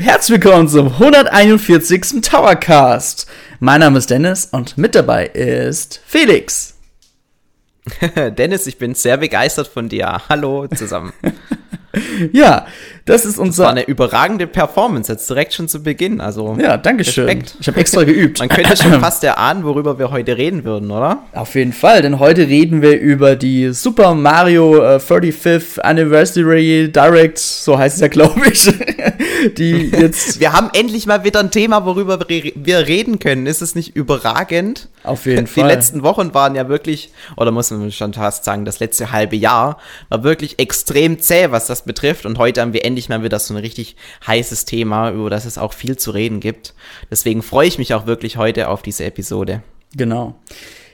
herzlich willkommen zum 141. Towercast. Mein Name ist Dennis und mit dabei ist Felix. Dennis, ich bin sehr begeistert von dir. Hallo zusammen. ja, das ist unser. Das war eine überragende Performance jetzt direkt schon zu Beginn. Also ja, danke schön. Ich habe extra geübt. Man könnte schon fast erahnen, worüber wir heute reden würden, oder? Auf jeden Fall, denn heute reden wir über die Super Mario äh, 35th Anniversary Direct, so heißt es ja, glaube ich. Die jetzt. wir haben endlich mal wieder ein Thema, worüber wir reden können. Ist es nicht überragend? Auf jeden Fall. Die letzten Wochen waren ja wirklich, oder muss man schon fast sagen, das letzte halbe Jahr war wirklich extrem zäh, was das betrifft. Und heute haben wir endlich mal wieder so ein richtig heißes Thema, über das es auch viel zu reden gibt. Deswegen freue ich mich auch wirklich heute auf diese Episode. Genau.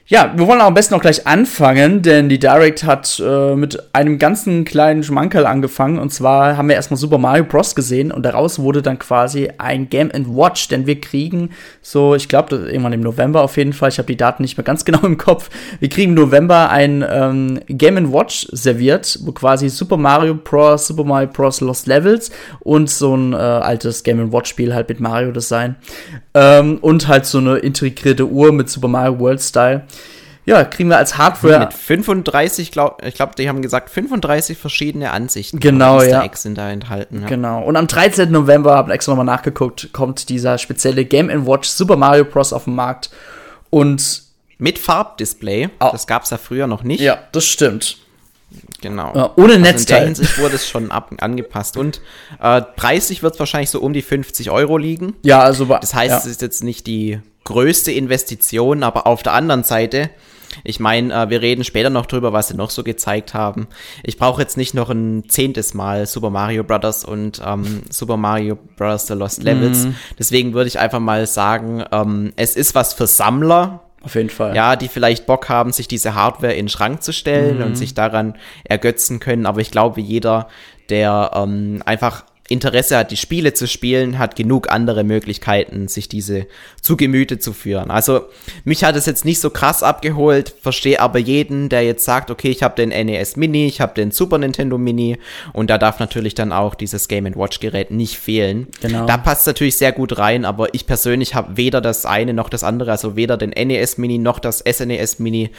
Ja, wir wollen am besten auch gleich anfangen, denn die Direct hat äh, mit einem ganzen kleinen Schmankerl angefangen. Und zwar haben wir erstmal Super Mario Bros. gesehen und daraus wurde dann quasi ein Game Watch, denn wir kriegen so, ich glaube, irgendwann im November auf jeden Fall, ich habe die Daten nicht mehr ganz genau im Kopf, wir kriegen im November ein ähm, Game Watch serviert, wo quasi Super Mario Bros., Super Mario Bros. Lost Levels und so ein äh, altes Game Watch Spiel halt mit Mario Design ähm, und halt so eine integrierte Uhr mit Super Mario World Style ja, kriegen wir als Hardware. Mit 35, glaub, ich glaube, die haben gesagt, 35 verschiedene Ansichten. Genau, ja. Eggs sind da enthalten. Ja. Genau. Und am 13. November, haben wir extra nochmal nachgeguckt, kommt dieser spezielle Game Watch Super Mario Bros. auf den Markt. Und. Mit Farbdisplay. Oh. Das gab es ja früher noch nicht. Ja, das stimmt. Genau. Ja, ohne also Netzteil. In der Hinsicht wurde es schon ab, angepasst. Und äh, preislich wird es wahrscheinlich so um die 50 Euro liegen. Ja, also. Das heißt, ja. es ist jetzt nicht die größte Investition, aber auf der anderen Seite ich meine, äh, wir reden später noch drüber, was sie noch so gezeigt haben. Ich brauche jetzt nicht noch ein zehntes Mal Super Mario Brothers und ähm, Super Mario Brothers The Lost Levels. Mm. Deswegen würde ich einfach mal sagen, ähm, es ist was für Sammler. Auf jeden Fall. Ja, die vielleicht Bock haben, sich diese Hardware in den Schrank zu stellen mm. und sich daran ergötzen können. Aber ich glaube, jeder, der ähm, einfach Interesse hat, die Spiele zu spielen, hat genug andere Möglichkeiten, sich diese zu Gemüte zu führen. Also mich hat es jetzt nicht so krass abgeholt, verstehe aber jeden, der jetzt sagt, okay, ich habe den NES Mini, ich habe den Super Nintendo Mini und da darf natürlich dann auch dieses Game Watch Gerät nicht fehlen. Genau. Da passt natürlich sehr gut rein, aber ich persönlich habe weder das eine noch das andere, also weder den NES Mini noch das SNES Mini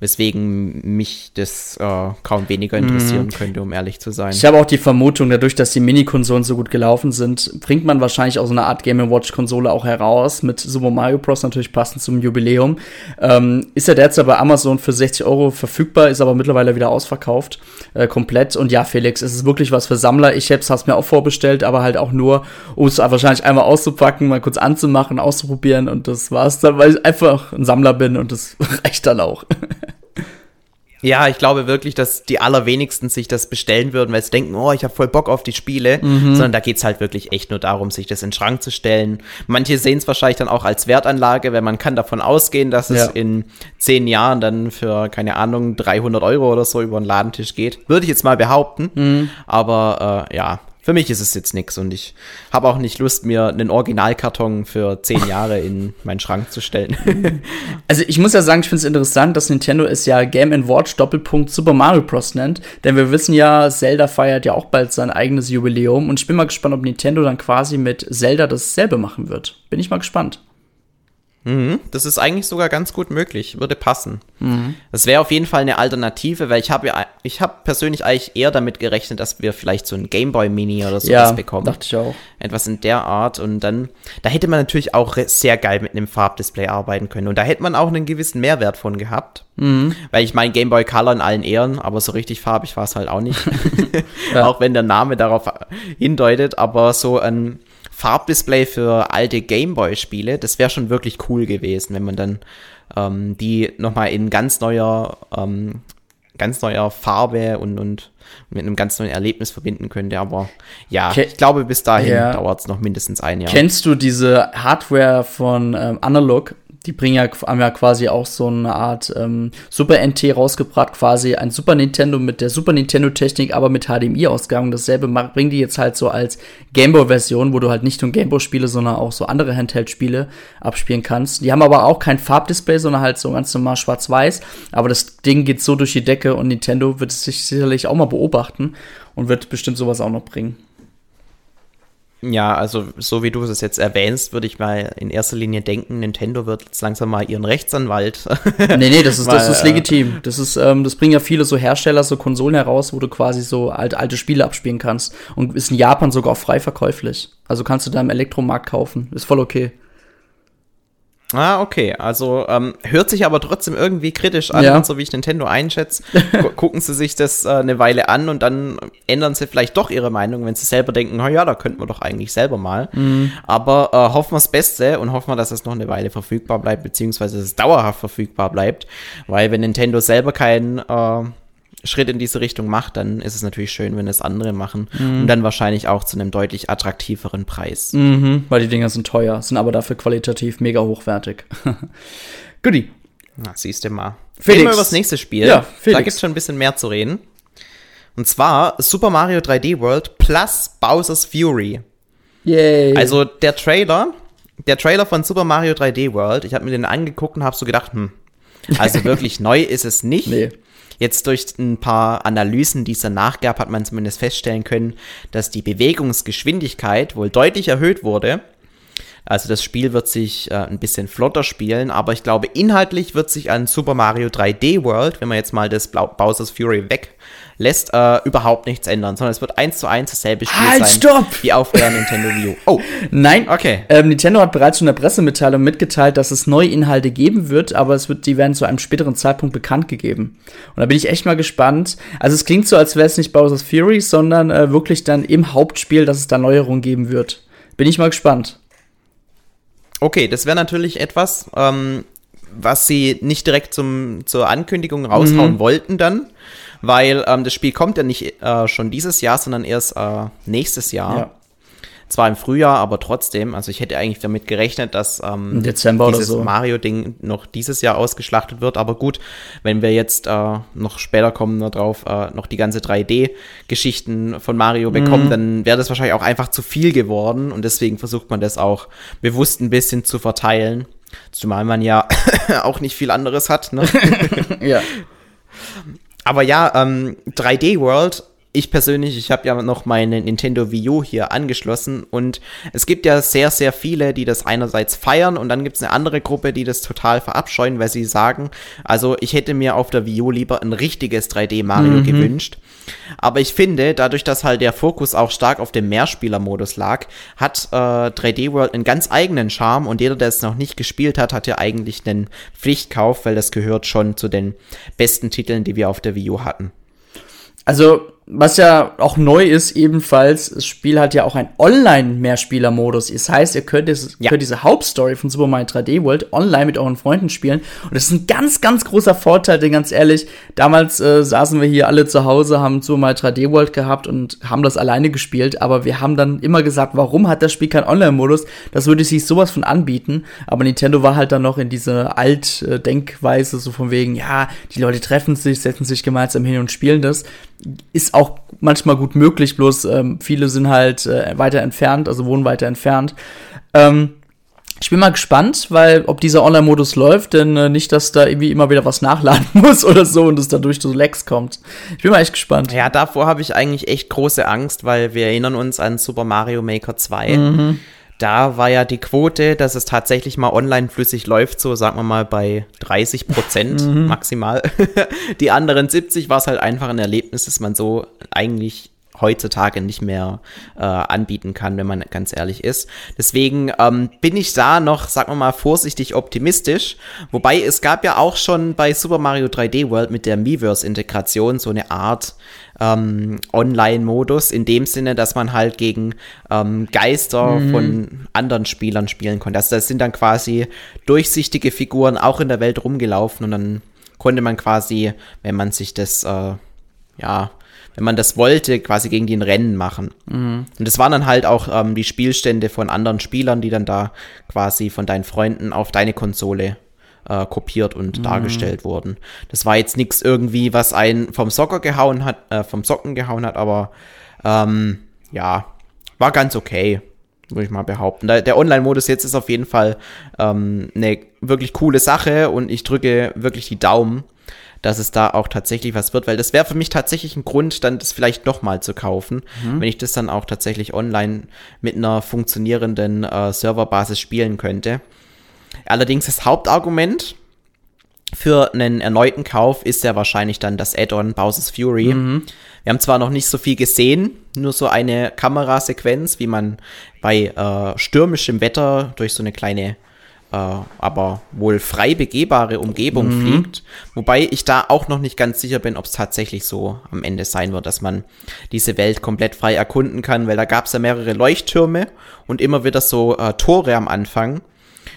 weswegen mich das äh, kaum weniger interessieren mhm. könnte, um ehrlich zu sein. Ich habe auch die Vermutung, dadurch, dass die Mini-Konsolen so gut gelaufen sind, bringt man wahrscheinlich auch so eine Art Game Watch-Konsole auch heraus, mit Super Mario Bros. natürlich passend zum Jubiläum. Ähm, ist ja derzeit bei Amazon für 60 Euro verfügbar, ist aber mittlerweile wieder ausverkauft, äh, komplett. Und ja, Felix, es ist wirklich was für Sammler. Ich selbst habe es mir auch vorbestellt, aber halt auch nur, um es wahrscheinlich einmal auszupacken, mal kurz anzumachen, auszuprobieren und das war's dann, weil ich einfach ein Sammler bin und das reicht dann auch. Ja, ich glaube wirklich, dass die allerwenigsten sich das bestellen würden, weil sie denken, oh, ich habe voll Bock auf die Spiele, mhm. sondern da geht's halt wirklich echt nur darum, sich das in den Schrank zu stellen. Manche sehen es wahrscheinlich dann auch als Wertanlage, weil man kann davon ausgehen, dass es ja. in zehn Jahren dann für, keine Ahnung, 300 Euro oder so über den Ladentisch geht. Würde ich jetzt mal behaupten. Mhm. Aber äh, ja, für mich ist es jetzt nichts und ich habe auch nicht Lust, mir einen Originalkarton für zehn Jahre in meinen Schrank zu stellen. Also ich muss ja sagen, ich finde es interessant, dass Nintendo es ja Game Watch Doppelpunkt Super Mario Bros. nennt, denn wir wissen ja, Zelda feiert ja auch bald sein eigenes Jubiläum und ich bin mal gespannt, ob Nintendo dann quasi mit Zelda dasselbe machen wird. Bin ich mal gespannt. Mhm, das ist eigentlich sogar ganz gut möglich, würde passen. Mhm. Das wäre auf jeden Fall eine Alternative, weil ich habe ja, ich habe persönlich eigentlich eher damit gerechnet, dass wir vielleicht so ein Gameboy Mini oder sowas ja, bekommen. dachte ich auch. Etwas in der Art und dann, da hätte man natürlich auch sehr geil mit einem Farbdisplay arbeiten können und da hätte man auch einen gewissen Mehrwert von gehabt. Mhm. Weil ich meine, Gameboy Color in allen Ehren, aber so richtig farbig war es halt auch nicht. ja. Auch wenn der Name darauf hindeutet, aber so ein Farbdisplay für alte Gameboy-Spiele, das wäre schon wirklich cool gewesen, wenn man dann ähm, die nochmal in ganz neuer, ähm, ganz neuer Farbe und, und mit einem ganz neuen Erlebnis verbinden könnte. Aber ja, Ke ich glaube, bis dahin ja. dauert es noch mindestens ein Jahr. Kennst du diese Hardware von ähm, Analog? Die bringen ja, haben ja quasi auch so eine Art ähm, Super NT rausgebracht, quasi ein Super Nintendo mit der Super Nintendo-Technik, aber mit HDMI-Ausgang. Dasselbe bringen die jetzt halt so als Gameboy-Version, wo du halt nicht nur Gameboy-Spiele, sondern auch so andere Handheld-Spiele abspielen kannst. Die haben aber auch kein Farbdisplay, sondern halt so ganz normal schwarz-weiß. Aber das Ding geht so durch die Decke und Nintendo wird es sich sicherlich auch mal beobachten und wird bestimmt sowas auch noch bringen. Ja, also so wie du es jetzt erwähnst, würde ich mal in erster Linie denken, Nintendo wird jetzt langsam mal ihren Rechtsanwalt. nee, nee, das ist, mal, das ist legitim. Das ist, ähm, das bringen ja viele so Hersteller, so Konsolen heraus, wo du quasi so alte, alte Spiele abspielen kannst. Und ist in Japan sogar auch frei verkäuflich. Also kannst du da im Elektromarkt kaufen. Ist voll okay. Ah, okay. Also ähm, hört sich aber trotzdem irgendwie kritisch an, Ja. so wie ich Nintendo einschätze. Gu- Gucken sie sich das äh, eine Weile an und dann ändern sie vielleicht doch ihre Meinung, wenn sie selber denken, na ja, da könnten wir doch eigentlich selber mal. Aber äh, hoffen wir das Beste und hoffen wir, dass es noch eine Weile verfügbar bleibt, beziehungsweise dass es dauerhaft verfügbar bleibt. Weil wenn Nintendo selber keinen äh, Schritt in diese Richtung macht, dann ist es natürlich schön, wenn es andere machen und dann wahrscheinlich auch zu einem deutlich attraktiveren Preis. Mhm, weil die Dinger sind teuer, sind aber dafür qualitativ mega hochwertig. Goodie. Na, siehst du mal. Felix. Reden wir über das nächste Spiel. Ja, Felix. Da gibt's schon ein bisschen mehr zu reden. Und zwar Super Mario 3D World plus Bowser's Fury. Yay. Also der Trailer, der Trailer von Super Mario 3D World, ich habe mir den angeguckt und habe so gedacht, hm, also wirklich neu ist es nicht. Nee. Jetzt durch ein paar Analysen, die es danach gab, hat man zumindest feststellen können, dass die Bewegungsgeschwindigkeit wohl deutlich erhöht wurde. Also das Spiel wird sich äh, ein bisschen flotter spielen, aber ich glaube, inhaltlich wird sich an Super Mario 3D World, wenn man jetzt mal das Bowser's Fury weglässt, äh, überhaupt nichts ändern, sondern es wird eins zu eins dasselbe Spiel Halt, sein stopp! wie auf der Nintendo Wii U. Oh, Nein, Okay. Ähm, Nintendo hat bereits schon in der Pressemitteilung mitgeteilt, dass es neue Inhalte geben wird, aber es wird, die werden zu einem späteren Zeitpunkt bekannt gegeben. Und da bin ich echt mal gespannt. Also es klingt so, als wäre es nicht Bowser's Fury, sondern äh, wirklich dann im Hauptspiel, dass es da Neuerungen geben wird. Bin ich mal gespannt. Okay, das wäre natürlich etwas, ähm, was sie nicht direkt zum, zur Ankündigung raushauen wollten dann, weil ähm, das Spiel kommt ja nicht äh, schon dieses Jahr, sondern erst äh, nächstes Jahr. Ja. Zwar im Frühjahr, aber trotzdem. Also ich hätte eigentlich damit gerechnet, dass ähm, dieses so. Mario-Ding noch dieses Jahr ausgeschlachtet wird. Aber gut, wenn wir jetzt äh, noch später kommen darauf, äh, noch die ganze 3D-Geschichten von Mario bekommen, Mhm. dann wäre das wahrscheinlich auch einfach zu viel geworden. Und deswegen versucht man das auch bewusst ein bisschen zu verteilen. Zumal man ja auch nicht viel anderes hat. Ne? Ja. Aber ja, ähm, 3D World, ich persönlich, ich habe ja noch meine Nintendo Wii U hier angeschlossen und es gibt ja sehr, sehr viele, die das einerseits feiern und dann gibt es eine andere Gruppe, die das total verabscheuen, weil sie sagen, also ich hätte mir auf der Wii U lieber ein richtiges 3D Mario gewünscht. Aber ich finde, dadurch, dass halt der Fokus auch stark auf dem Mehrspielermodus lag, hat äh, 3D World einen ganz eigenen Charme und jeder, der es noch nicht gespielt hat, hat ja eigentlich einen Pflichtkauf, weil das gehört schon zu den besten Titeln, die wir auf der Wii U hatten. Also, was ja auch neu ist, ebenfalls, das Spiel hat ja auch einen Online-Mehrspieler-Modus. Das heißt, ihr könnt, es, Ja. könnt diese Hauptstory von Super Mario 3D World online mit euren Freunden spielen. Und das ist ein ganz, ganz großer Vorteil, denn ganz ehrlich, damals äh, saßen wir hier alle zu Hause, haben Super Mario 3D World gehabt und haben das alleine gespielt. Aber wir haben dann immer gesagt, warum hat das Spiel keinen Online-Modus? Das würde sich sowas von anbieten. Aber Nintendo war halt dann noch in diese Alt-Denkweise, so von wegen, ja, die Leute treffen sich, setzen sich gemeinsam hin und spielen das ist auch manchmal gut möglich, bloß ähm, viele sind halt äh, weiter entfernt, also wohnen weiter entfernt. Ähm, ich bin mal gespannt, weil ob dieser Online-Modus läuft, denn äh, nicht, dass da irgendwie immer wieder was nachladen muss oder so und es dadurch zu Lags kommt. Ich bin mal echt gespannt. Ja, davor habe ich eigentlich echt große Angst, weil wir erinnern uns an Super Mario Maker 2. Mhm. Da war ja die Quote, dass es tatsächlich mal online flüssig läuft, so sagen wir mal bei 30 Prozent Mhm. maximal. Die anderen 70 war es halt einfach ein Erlebnis, das man so eigentlich heutzutage nicht mehr äh, anbieten kann, wenn man ganz ehrlich ist. Deswegen ähm, bin ich da noch, sagen wir mal, vorsichtig optimistisch. Wobei es gab ja auch schon bei Super Mario 3D World mit der Miiverse-Integration so eine Art ähm, Online-Modus, in dem Sinne, dass man halt gegen ähm, Geister von anderen Spielern spielen konnte. Also das sind dann quasi durchsichtige Figuren auch in der Welt rumgelaufen und dann konnte man quasi, wenn man sich das, äh, ja, wenn man das wollte, quasi gegen den Rennen machen. Und das waren dann halt auch ähm, die Spielstände von anderen Spielern, die dann da quasi von deinen Freunden auf deine Konsole äh, kopiert und dargestellt wurden. Das war jetzt nichts irgendwie, was einen vom Socker gehauen hat, äh, vom Socken gehauen hat, aber ähm, ja, war ganz okay, würde ich mal behaupten. Der, der Online-Modus jetzt ist auf jeden Fall ähm, eine wirklich coole Sache und ich drücke wirklich die Daumen, dass es da auch tatsächlich was wird, weil das wäre für mich tatsächlich ein Grund, dann das vielleicht nochmal zu kaufen, mhm. wenn ich das dann auch tatsächlich online mit einer funktionierenden äh, Serverbasis spielen könnte. Allerdings das Hauptargument für einen erneuten Kauf ist ja wahrscheinlich dann das Add-on Bowser's Fury. Mhm. Wir haben zwar noch nicht so viel gesehen, nur so eine Kamerasequenz, wie man bei äh, stürmischem Wetter durch so eine kleine aber wohl frei begehbare Umgebung mhm. fliegt. Wobei ich da auch noch nicht ganz sicher bin, ob es tatsächlich so am Ende sein wird, dass man diese Welt komplett frei erkunden kann, weil da gab es ja mehrere Leuchttürme und immer wieder so äh, Tore am Anfang.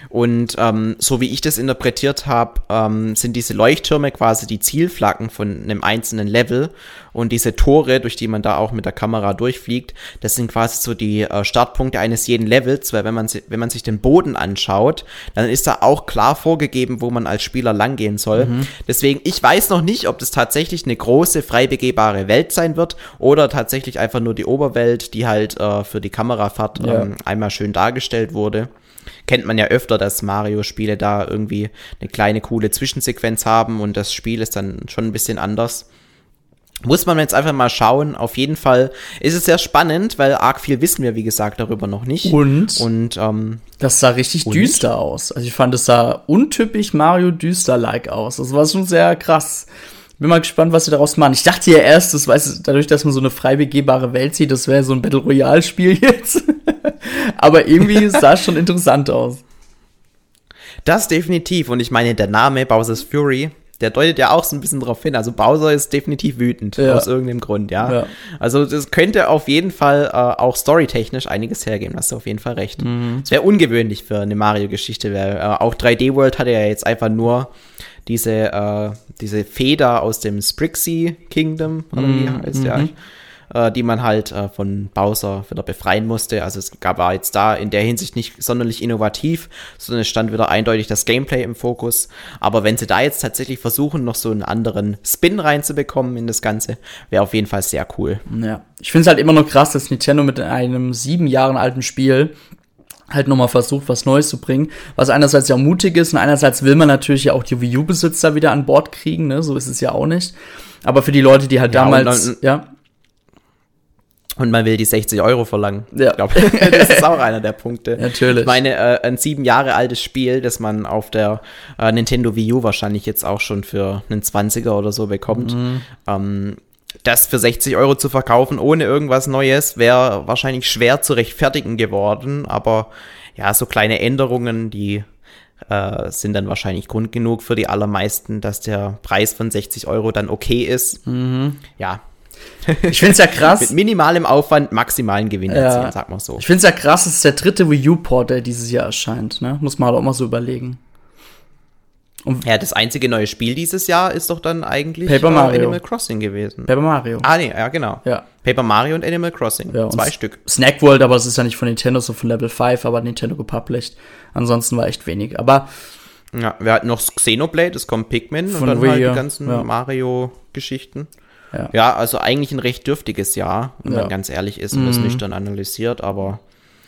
Und ähm, so wie ich das interpretiert habe, ähm, sind diese Leuchttürme quasi die Zielflaggen von einem einzelnen Level. Und diese Tore, durch die man da auch mit der Kamera durchfliegt, das sind quasi so die äh, Startpunkte eines jeden Levels, weil wenn man, wenn man sich den Boden anschaut, dann ist da auch klar vorgegeben, wo man als Spieler langgehen soll. Mhm. Deswegen, ich weiß noch nicht, ob das tatsächlich eine große, frei begehbare Welt sein wird oder tatsächlich einfach nur die Oberwelt, die halt äh, für die Kamerafahrt ja. ähm, einmal schön dargestellt wurde kennt man ja öfter, dass Mario-Spiele da irgendwie eine kleine coole Zwischensequenz haben und das Spiel ist dann schon ein bisschen anders. Muss man jetzt einfach mal schauen. Auf jeden Fall ist es sehr spannend, weil arg viel wissen wir, wie gesagt, darüber noch nicht. Und? Und, ähm, Das sah richtig und? düster aus. Also ich fand, es sah untypisch Mario düster-like aus. Das war schon sehr krass. Bin mal gespannt, was sie daraus machen. Ich dachte ja erst, das weiß, dadurch, dass man so eine frei begehbare Welt sieht, das wäre so ein Battle Royale-Spiel jetzt. Aber irgendwie sah es schon interessant aus. Das definitiv. Und ich meine, der Name Bowser's Fury, der deutet ja auch so ein bisschen darauf hin. Also Bowser ist definitiv wütend, ja. aus irgendeinem Grund, ja? ja. Also das könnte auf jeden Fall äh, auch storytechnisch einiges hergeben, hast du auf jeden Fall recht. Es mhm. wäre ungewöhnlich für eine Mario-Geschichte. Äh, auch 3D World hatte ja jetzt einfach nur diese, äh, diese Feder aus dem Sprixie Kingdom, oder wie mhm. heißt der? Äh, die man halt äh, von Bowser wieder befreien musste. Also es gab war jetzt da in der Hinsicht nicht sonderlich innovativ, sondern es stand wieder eindeutig das Gameplay im Fokus. Aber wenn sie da jetzt tatsächlich versuchen, noch so einen anderen Spin reinzubekommen in das Ganze, wäre auf jeden Fall sehr cool. Ja, ich finde es halt immer noch krass, dass Nintendo mit einem sieben Jahren alten Spiel halt nochmal versucht, was Neues zu bringen, was einerseits ja mutig ist und einerseits will man natürlich ja auch die Wii U-Besitzer wieder an Bord kriegen, ne? so ist es ja auch nicht. Aber für die Leute, die halt ja, damals, dann, ja. Und man will die 60 Euro verlangen. Ja. Ich glaube, das ist auch einer der Punkte. Natürlich. Ich meine, äh, ein sieben Jahre altes Spiel, das man auf der äh, Nintendo Wii U wahrscheinlich jetzt auch schon für einen 20er oder so bekommt. Mhm. Ähm, das für 60 Euro zu verkaufen ohne irgendwas Neues wäre wahrscheinlich schwer zu rechtfertigen geworden. Aber ja, so kleine Änderungen, die äh, sind dann wahrscheinlich Grund genug für die allermeisten, dass der Preis von 60 Euro dann okay ist. Mhm. Ja, ich finde es ja krass. Mit minimalem Aufwand maximalen Gewinn erzielen, ja. sag mal so. Ich finde es ja krass, es ist der dritte Wii U-Port, der dieses Jahr erscheint. Ne? Muss man halt auch mal so überlegen. Und ja, das einzige neue Spiel dieses Jahr ist doch dann eigentlich Paper Mario. Animal Crossing gewesen. Paper Mario. Ah, nee, ja, genau. Ja. Paper Mario und Animal Crossing. Ja, Zwei Stück. Snack World, aber es ist ja nicht von Nintendo, so von Level 5, aber Nintendo gepublished. Ansonsten war echt wenig. Aber. Ja, wir hatten noch Xenoblade, es kommt Pikmin und dann Wii, halt die ganzen ja. Mario-Geschichten. Ja. ja, also eigentlich ein recht dürftiges Jahr, wenn ja. man ganz ehrlich ist und mhm. das nüchtern analysiert, aber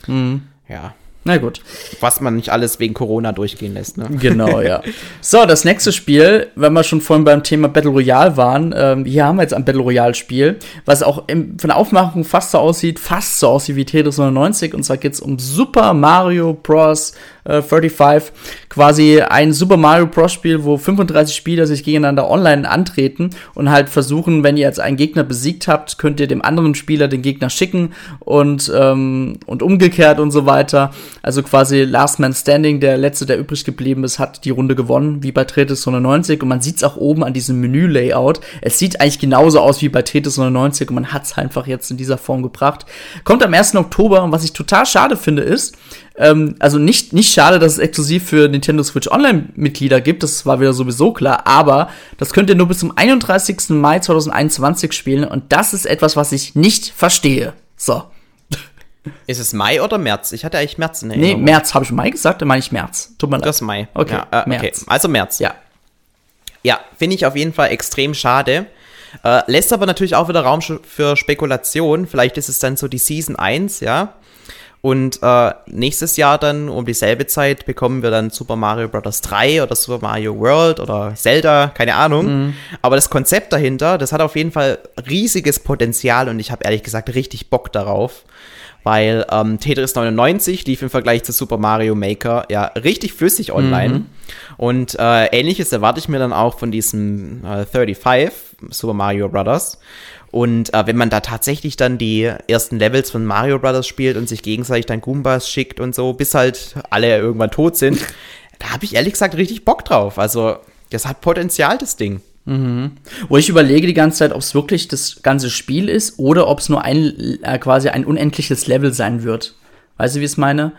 mhm. ja. Na gut. Was man nicht alles wegen Corona durchgehen lässt, ne? Genau, ja. So, das nächste Spiel, wenn wir schon vorhin beim Thema Battle Royale waren, ähm, hier haben wir jetzt ein Battle Royale-Spiel, was auch im, von der Aufmachung fast so aussieht, fast so aussieht wie Tetris 99. Und zwar geht es um Super Mario Bros. 35 äh, quasi ein Super Mario Bros. Spiel, wo 35 Spieler sich gegeneinander online antreten und halt versuchen, wenn ihr jetzt einen Gegner besiegt habt, könnt ihr dem anderen Spieler den Gegner schicken und, ähm, und umgekehrt und so weiter. Also quasi Last Man Standing, der letzte, der übrig geblieben ist, hat die Runde gewonnen, wie bei Tetris 99 und man sieht es auch oben an diesem Menü-Layout. Es sieht eigentlich genauso aus wie bei Tetris 99 und man hat es einfach jetzt in dieser Form gebracht. Kommt am 1. Oktober und was ich total schade finde ist, ähm, also nicht, nicht schade, dass es exklusiv für Nintendo Switch Online-Mitglieder gibt, das war wieder sowieso klar, aber das könnt ihr nur bis zum 31. Mai 2021 spielen und das ist etwas, was ich nicht verstehe. So. Ist es Mai oder März? Ich hatte eigentlich März in Erinnerung. Nee, März. Habe ich Mai gesagt? Dann meine ich März. Tut mir leid. Das ist Mai. Okay, ja, äh, März. okay. Also März. Ja. Ja, finde ich auf jeden Fall extrem schade. Äh, lässt aber natürlich auch wieder Raum für Spekulation. Vielleicht ist es dann so die Season 1, ja. Und äh, nächstes Jahr dann um dieselbe Zeit bekommen wir dann Super Mario Bros. 3 oder Super Mario World oder Zelda, keine Ahnung. Mhm. Aber das Konzept dahinter, das hat auf jeden Fall riesiges Potenzial und ich habe ehrlich gesagt richtig Bock darauf. Weil ähm, Tetris 99 lief im Vergleich zu Super Mario Maker ja richtig flüssig online. Mhm. Und äh, ähnliches erwarte ich mir dann auch von diesem äh, 35 Super Mario Brothers. Und äh, wenn man da tatsächlich dann die ersten Levels von Mario Brothers spielt und sich gegenseitig dann Goombas schickt und so, bis halt alle irgendwann tot sind, da habe ich ehrlich gesagt richtig Bock drauf. Also, das hat Potenzial, das Ding. Mhm. Wo ich überlege die ganze Zeit, ob es wirklich das ganze Spiel ist oder ob es nur ein äh, quasi ein unendliches Level sein wird. Weißt du, wie ich es meine?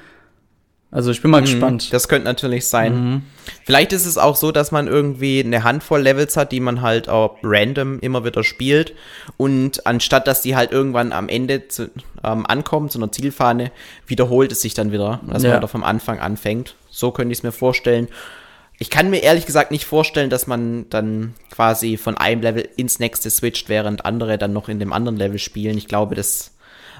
Also ich bin mal mhm, gespannt. Das könnte natürlich sein. Mhm. Vielleicht ist es auch so, dass man irgendwie eine Handvoll Levels hat, die man halt auch random immer wieder spielt. Und anstatt dass die halt irgendwann am Ende zu, ähm, ankommen, zu einer Zielfahne, wiederholt es sich dann wieder, dass ja. man wieder vom Anfang anfängt. So könnte ich es mir vorstellen. Ich kann mir ehrlich gesagt nicht vorstellen, dass man dann quasi von einem Level ins nächste switcht, während andere dann noch in dem anderen Level spielen. Ich glaube, das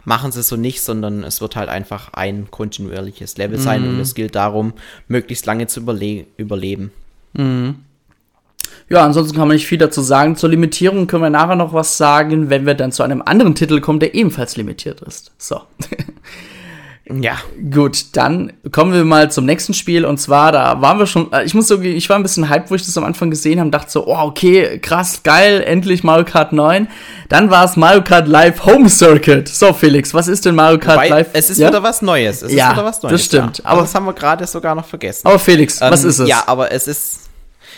machen sie so nicht, sondern es wird halt einfach ein kontinuierliches Level sein mhm. und es gilt darum, möglichst lange zu überle überleben. Mhm. Ja, ansonsten kann man nicht viel dazu sagen. Zur Limitierung können wir nachher noch was sagen, wenn wir dann zu einem anderen Titel kommen, der ebenfalls limitiert ist. So. Ja. Gut, dann kommen wir mal zum nächsten Spiel. Und zwar, da waren wir schon, äh, ich muss so, ich war ein bisschen hyped, wo ich das am Anfang gesehen habe, dachte so, oh, okay, krass, geil, endlich Mario Kart 9. Dann war es Mario Kart Live Home Circuit. So, Felix, was ist denn Mario Kart Wobei, Live? Es ist ja? wieder was Neues. Es ja, ist wieder was Neues. Das stimmt. Ja. Aber das haben wir gerade sogar noch vergessen. Aber Felix, ähm, was ist es? Ja, aber es ist,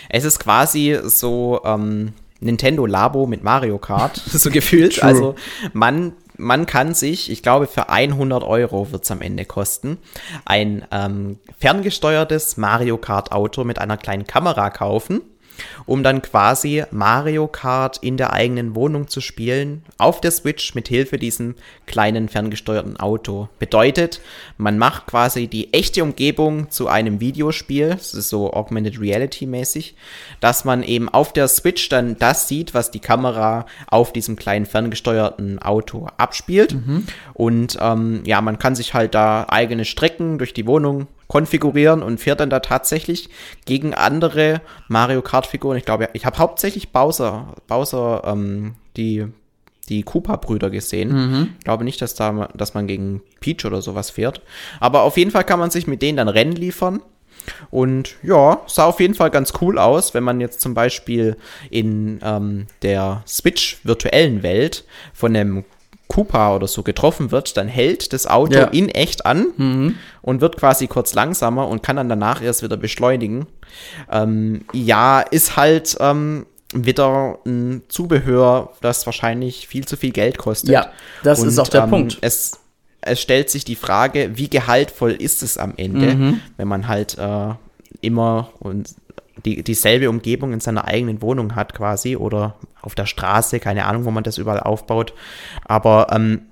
es ist quasi so, ähm, Nintendo Labo mit Mario Kart, so gefühlt. True. Also man man kann sich, ich glaube, für 100 Euro wird es am Ende kosten, ein ähm, ferngesteuertes Mario Kart Auto mit einer kleinen Kamera kaufen um dann quasi Mario Kart in der eigenen Wohnung zu spielen, auf der Switch mit Hilfe diesem kleinen ferngesteuerten Auto. Bedeutet, man macht quasi die echte Umgebung zu einem Videospiel, das ist so Augmented Reality mäßig, dass man eben auf der Switch dann das sieht, was die Kamera auf diesem kleinen ferngesteuerten Auto abspielt. Mhm. Und ähm, ja, man kann sich halt da eigene Strecken durch die Wohnung konfigurieren und fährt dann da tatsächlich gegen andere Mario Kart Figuren. Ich glaube, ich habe hauptsächlich Bowser, Bowser, ähm, die die Koopa-Brüder gesehen. Mhm. Ich glaube nicht, dass da, dass man gegen Peach oder sowas fährt. Aber auf jeden Fall kann man sich mit denen dann Rennen liefern. Und ja, sah auf jeden Fall ganz cool aus, wenn man jetzt zum Beispiel in ähm, der Switch virtuellen Welt von einem Koopa oder so getroffen wird, dann hält das Auto ja. in echt an mhm. und wird quasi kurz langsamer und kann dann danach erst wieder beschleunigen. Ähm, ja, ist halt ähm, wieder ein Zubehör, das wahrscheinlich viel zu viel Geld kostet. Ja, das und, ist auch der ähm, Punkt. Es, es stellt sich die Frage, wie gehaltvoll ist es am Ende, mhm. wenn man halt äh, immer und die, dieselbe Umgebung in seiner eigenen Wohnung hat quasi oder auf der Straße, keine Ahnung, wo man das überall aufbaut. Aber ähm,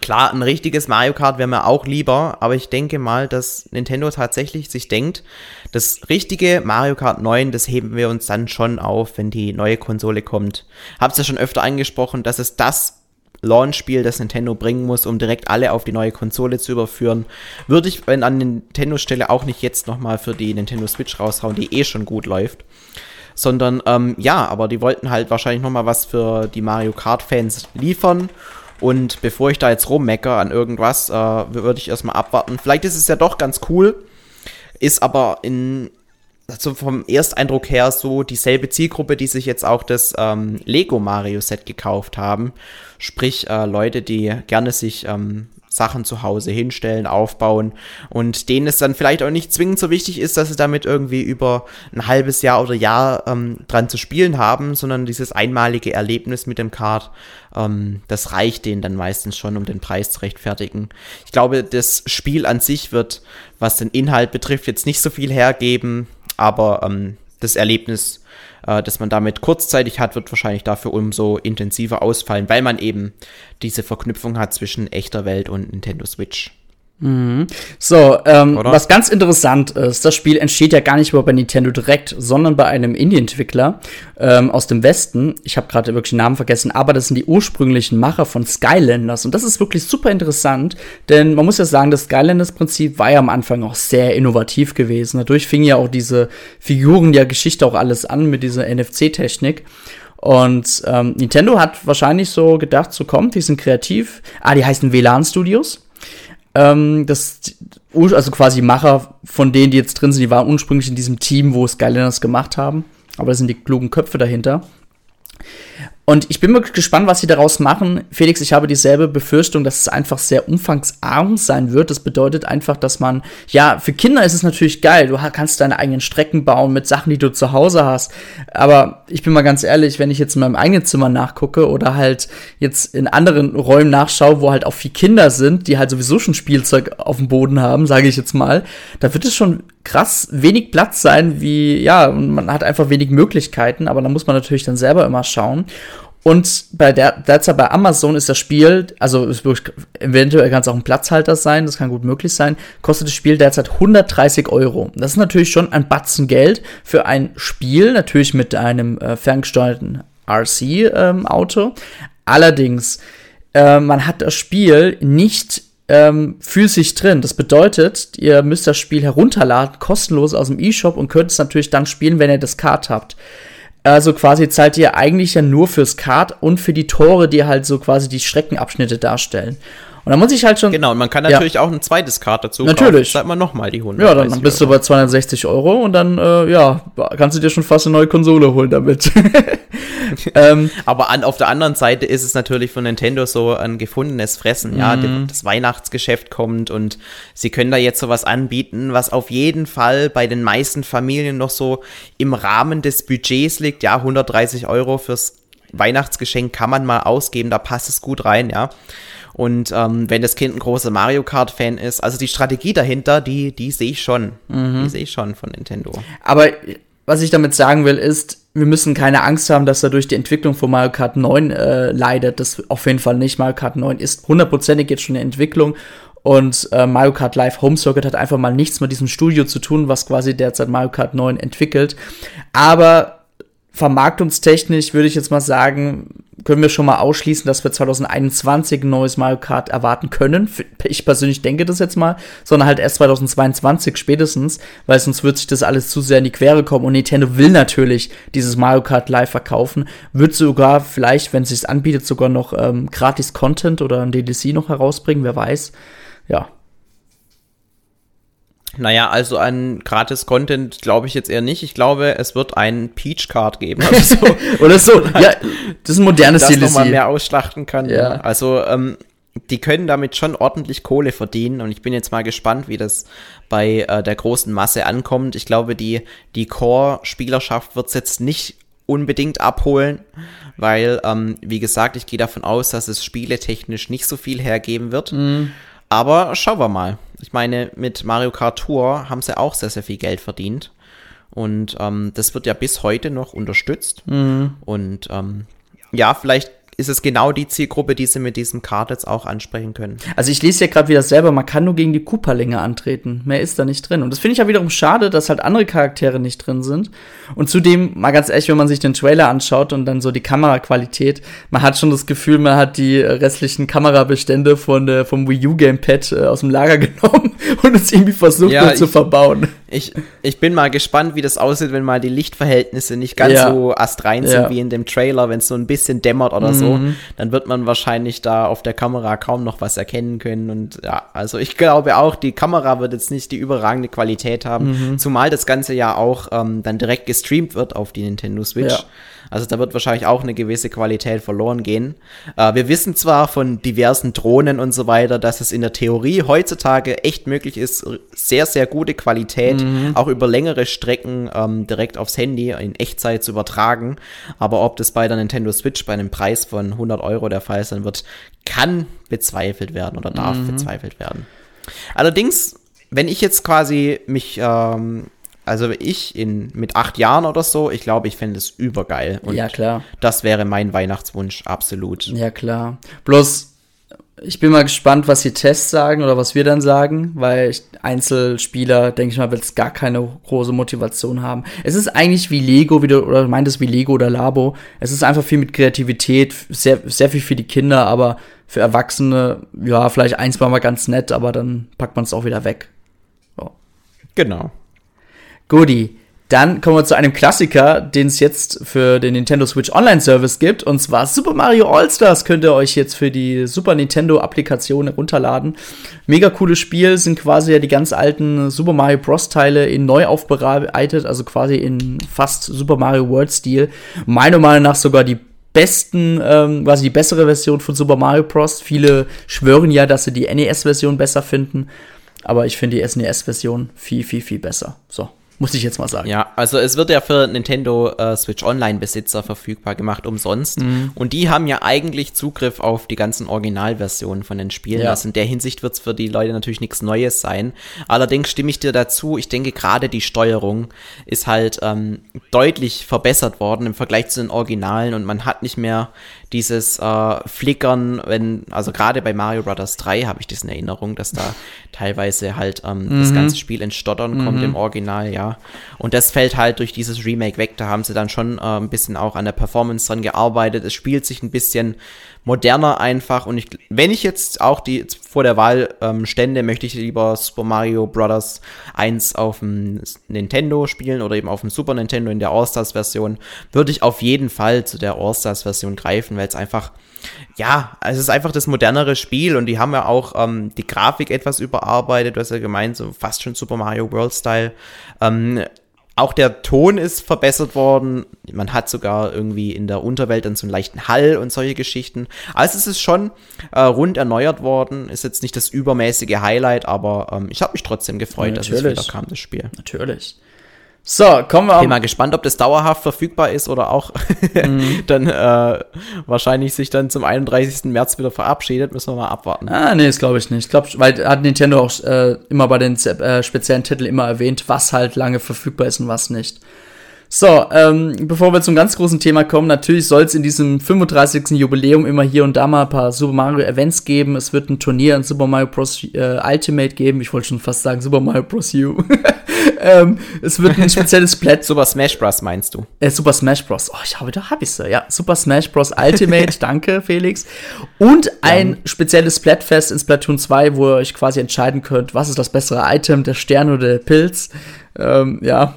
klar, ein richtiges Mario Kart wäre mir auch lieber, aber ich denke mal, dass Nintendo tatsächlich sich denkt, das richtige Mario Kart 9, das heben wir uns dann schon auf, wenn die neue Konsole kommt. Hab's ja schon öfter angesprochen, dass es das Launch-Spiel, das Nintendo bringen muss, um direkt alle auf die neue Konsole zu überführen. Würde ich wenn an Nintendo-Stelle auch nicht jetzt nochmal für die Nintendo Switch raushauen, die eh schon gut läuft. Sondern, ähm, ja, aber die wollten halt wahrscheinlich nochmal was für die Mario Kart-Fans liefern. Und bevor ich da jetzt rummecker an irgendwas, äh, würde ich erstmal abwarten. Vielleicht ist es ja doch ganz cool, ist aber in also vom Ersteindruck her so dieselbe Zielgruppe, die sich jetzt auch das ähm, Lego Mario Set gekauft haben. Sprich, äh, Leute, die gerne sich ähm, Sachen zu Hause hinstellen, aufbauen und denen es dann vielleicht auch nicht zwingend so wichtig ist, dass sie damit irgendwie über ein halbes Jahr oder Jahr ähm, dran zu spielen haben, sondern dieses einmalige Erlebnis mit dem Kart, ähm, das reicht denen dann meistens schon, um den Preis zu rechtfertigen. Ich glaube, das Spiel an sich wird, was den Inhalt betrifft, jetzt nicht so viel hergeben aber ähm, das Erlebnis, äh, das man damit kurzzeitig hat, wird wahrscheinlich dafür umso intensiver ausfallen, weil man eben diese Verknüpfung hat zwischen echter Welt und Nintendo Switch. Mhm. So, ähm, was ganz interessant ist, das Spiel entsteht ja gar nicht nur bei Nintendo direkt, sondern bei einem Indie-Entwickler ähm, aus dem Westen. Ich habe gerade wirklich den Namen vergessen, aber das sind die ursprünglichen Macher von Skylanders. Und das ist wirklich super interessant, denn man muss ja sagen, das Skylanders-Prinzip war ja am Anfang auch sehr innovativ gewesen. Dadurch fing ja auch diese Figuren der Geschichte auch alles an mit dieser NFC-Technik. Und ähm, Nintendo hat wahrscheinlich so gedacht, so kommt, die sind kreativ. Ah, die heißen WLAN Studios. Ähm, das, also quasi Macher von denen, die jetzt drin sind, die waren ursprünglich in diesem Team, wo Skylanders gemacht haben. Aber da sind die klugen Köpfe dahinter. Und ich bin wirklich gespannt, was sie daraus machen. Felix, ich habe dieselbe Befürchtung, dass es einfach sehr umfangsarm sein wird. Das bedeutet einfach, dass man, ja, für Kinder ist es natürlich geil. Du kannst deine eigenen Strecken bauen mit Sachen, die du zu Hause hast. Aber ich bin mal ganz ehrlich, wenn ich jetzt in meinem eigenen Zimmer nachgucke oder halt jetzt in anderen Räumen nachschaue, wo halt auch viele Kinder sind, die halt sowieso schon Spielzeug auf dem Boden haben, sage ich jetzt mal, da wird es schon krass wenig Platz sein, wie, ja, man hat einfach wenig Möglichkeiten, aber da muss man natürlich dann selber immer schauen. Und bei der, derzeit bei Amazon ist das Spiel, also eventuell kann es auch ein Platzhalter sein, das kann gut möglich sein, kostet das Spiel derzeit 130 Euro. Das ist natürlich schon ein Batzen Geld für ein Spiel, natürlich mit einem äh, ferngesteuerten RC-Auto. Ähm, Allerdings, äh, man hat das Spiel nicht ähm, physisch drin. Das bedeutet, ihr müsst das Spiel herunterladen, kostenlos aus dem E-Shop und könnt es natürlich dann spielen, wenn ihr das Card habt. Also quasi zahlt ihr eigentlich ja nur fürs Kart und für die Tore, die halt so quasi die Streckenabschnitte darstellen. Und dann muss ich halt schon. Genau, und man kann natürlich ja. auch ein zweites Kart dazu Natürlich. Zahlt man nochmal die 100. Ja, dann bist Euro. du bei 260 Euro und dann, äh, ja, kannst du dir schon fast eine neue Konsole holen damit. ähm, Aber an, auf der anderen Seite ist es natürlich von Nintendo so ein gefundenes Fressen, ja. Mhm. Das Weihnachtsgeschäft kommt und sie können da jetzt sowas anbieten, was auf jeden Fall bei den meisten Familien noch so im Rahmen des Budgets liegt. Ja, 130 Euro fürs Weihnachtsgeschenk kann man mal ausgeben, da passt es gut rein, ja. Und ähm, wenn das Kind ein großer Mario Kart-Fan ist, also die Strategie dahinter, die, die sehe ich schon. Mhm. Die sehe ich schon von Nintendo. Aber was ich damit sagen will, ist, wir müssen keine Angst haben, dass er durch die Entwicklung von Mario Kart 9 äh, leidet. Das auf jeden Fall nicht. Mario Kart 9 ist hundertprozentig jetzt schon eine Entwicklung. Und äh, Mario Kart Live Home Circuit hat einfach mal nichts mit diesem Studio zu tun, was quasi derzeit Mario Kart 9 entwickelt. Aber vermarktungstechnisch würde ich jetzt mal sagen, können wir schon mal ausschließen, dass wir 2021 ein neues Mario Kart erwarten können. Ich persönlich denke das jetzt mal, sondern halt erst 2022 spätestens, weil sonst wird sich das alles zu sehr in die Quere kommen und Nintendo will natürlich dieses Mario Kart live verkaufen, wird sogar vielleicht, wenn es sich anbietet, sogar noch ähm, gratis Content oder ein DLC noch herausbringen, wer weiß. Ja, naja, also an gratis Content glaube ich jetzt eher nicht. Ich glaube, es wird ein Peach Card geben. Oder so. oder so. Ja, das ist ein modernes Ziel. Das nochmal mehr ausschlachten kann. Ja. Also, ähm, die können damit schon ordentlich Kohle verdienen und ich bin jetzt mal gespannt, wie das bei äh, der großen Masse ankommt. Ich glaube, die, die Core-Spielerschaft wird es jetzt nicht unbedingt abholen, weil, ähm, wie gesagt, ich gehe davon aus, dass es spieletechnisch nicht so viel hergeben wird. Mhm. Aber schauen wir mal. Ich meine, mit Mario Kart Tour haben sie auch sehr, sehr viel Geld verdient. Und ähm, das wird ja bis heute noch unterstützt. Mhm. Und ähm, ja, vielleicht ist es genau die Zielgruppe, die sie mit diesem Card jetzt auch ansprechen können. Also ich lese ja gerade wieder selber, man kann nur gegen die Cooper-Länge antreten. Mehr ist da nicht drin. Und das finde ich ja wiederum schade, dass halt andere Charaktere nicht drin sind. Und zudem, mal ganz ehrlich, wenn man sich den Trailer anschaut und dann so die Kameraqualität, man hat schon das Gefühl, man hat die restlichen Kamerabestände von der, vom Wii U Gamepad äh, aus dem Lager genommen und es irgendwie versucht ja, zu verbauen. Ich, ich bin mal gespannt, wie das aussieht, wenn mal die Lichtverhältnisse nicht ganz ja. so astrein sind ja. wie in dem Trailer, wenn es so ein bisschen dämmert oder mhm. so dann wird man wahrscheinlich da auf der Kamera kaum noch was erkennen können. Und ja, also ich glaube auch, die Kamera wird jetzt nicht die überragende Qualität haben, mhm. zumal das Ganze ja auch ähm, dann direkt gestreamt wird auf die Nintendo Switch. Ja. Also da wird wahrscheinlich auch eine gewisse Qualität verloren gehen. Äh, wir wissen zwar von diversen Drohnen und so weiter, dass es in der Theorie heutzutage echt möglich ist, sehr, sehr gute Qualität mhm. auch über längere Strecken ähm, direkt aufs Handy in Echtzeit zu übertragen. Aber ob das bei der Nintendo Switch bei einem Preis von 100 Euro der Fall sein wird, kann bezweifelt werden oder darf mhm. bezweifelt werden. Allerdings, wenn ich jetzt quasi mich ähm, also ich in, mit acht Jahren oder so, ich glaube, ich fände es übergeil. Und ja, klar. Das wäre mein Weihnachtswunsch, absolut. Ja, klar. Bloß, Ich bin mal gespannt, was die Tests sagen oder was wir dann sagen, weil ich, Einzelspieler, denke ich mal, wird es gar keine große Motivation haben. Es ist eigentlich wie Lego, wie du, oder meintest wie Lego oder Labo. Es ist einfach viel mit Kreativität, sehr, sehr viel für die Kinder, aber für Erwachsene, ja, vielleicht eins war mal ganz nett, aber dann packt man es auch wieder weg. So. Genau. Goodie. Dann kommen wir zu einem Klassiker, den es jetzt für den Nintendo Switch Online Service gibt. Und zwar Super Mario All-Stars könnt ihr euch jetzt für die Super Nintendo Applikation runterladen. Mega cooles Spiel, sind quasi ja die ganz alten Super Mario Bros. Teile in neu aufbereitet, also quasi in fast Super Mario World Stil. Meiner Meinung nach sogar die besten, ähm, quasi die bessere Version von Super Mario Bros. Viele schwören ja, dass sie die NES-Version besser finden. Aber ich finde die SNES-Version viel, viel, viel besser. So muss ich jetzt mal sagen. Ja, also es wird ja für Nintendo äh, Switch Online-Besitzer verfügbar gemacht, umsonst. Mhm. Und die haben ja eigentlich Zugriff auf die ganzen Originalversionen von den Spielen. Ja. Also in der Hinsicht wird es für die Leute natürlich nichts Neues sein. Allerdings stimme ich dir dazu, ich denke gerade die Steuerung ist halt ähm, deutlich verbessert worden im Vergleich zu den Originalen und man hat nicht mehr dieses äh, Flickern, wenn, also gerade bei Mario Bros. 3 habe ich das in Erinnerung, dass da teilweise halt ähm, mhm. das ganze Spiel in Stottern mhm. kommt im Original, ja. Und das fällt halt durch dieses Remake weg. Da haben sie dann schon äh, ein bisschen auch an der Performance dran gearbeitet. Es spielt sich ein bisschen moderner einfach. Und ich, wenn ich jetzt auch die vor der Wahl ähm, stände, möchte ich lieber Super Mario Bros. 1 auf dem Nintendo spielen oder eben auf dem Super Nintendo in der All-Stars-Version, würde ich auf jeden Fall zu der All-Stars-Version greifen, weil es einfach, ja, es ist einfach das modernere Spiel und die haben ja auch ähm, die Grafik etwas überarbeitet, hast ja gemeint, so fast schon Super Mario World-Style. Ähm, auch der Ton ist verbessert worden. Man hat sogar irgendwie in der Unterwelt dann so einen leichten Hall und solche Geschichten. Also es ist schon äh, rund erneuert worden. Ist jetzt nicht das übermäßige Highlight, aber ähm, ich habe mich trotzdem gefreut, dass es wieder kam, das Spiel. Natürlich. So, kommen wir. Ich bin mal gespannt, ob das dauerhaft verfügbar ist oder auch mhm. dann äh, wahrscheinlich sich dann zum 31. März wieder verabschiedet. Müssen wir mal abwarten. Ah, nee, das glaube ich nicht. Ich glaube, weil hat Nintendo auch äh, immer bei den äh, speziellen Titeln immer erwähnt, was halt lange verfügbar ist und was nicht. So, ähm, bevor wir zum ganz großen Thema kommen, natürlich soll es in diesem 35. Jubiläum immer hier und da mal ein paar Super Mario Events geben. Es wird ein Turnier in Super Mario Bros. Äh, Ultimate geben. Ich wollte schon fast sagen Super Mario Bros. U. ähm, es wird ein spezielles Plat. Super Smash Bros. meinst du? Äh, Super Smash Bros. Oh, ich habe da hab ich's ja. Super Smash Bros. Ultimate. danke, Felix. Und ein ja. spezielles Splatfest in Splatoon 2, wo ihr euch quasi entscheiden könnt, was ist das bessere Item, der Stern oder der Pilz. Ähm, ja.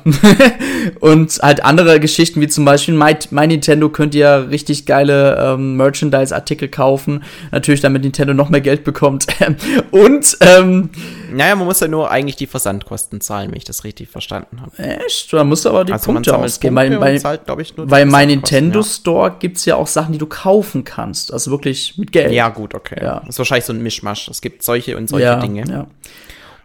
und halt andere Geschichten, wie zum Beispiel My, My Nintendo könnt ihr richtig geile ähm, Merchandise-Artikel kaufen. Natürlich, damit Nintendo noch mehr Geld bekommt. und, ähm, Naja, man muss ja nur eigentlich die Versandkosten zahlen, wenn ich das richtig verstanden habe. Echt? Da musst du aber die also Punkte ausgeben. Punkte bei, bei, ich, weil My Nintendo ja. Store gibt's ja auch Sachen, die du kaufen kannst. Also wirklich mit Geld. Ja, gut, okay. Ja. Das ist wahrscheinlich so ein Mischmasch. Es gibt solche und solche ja, Dinge. Ja.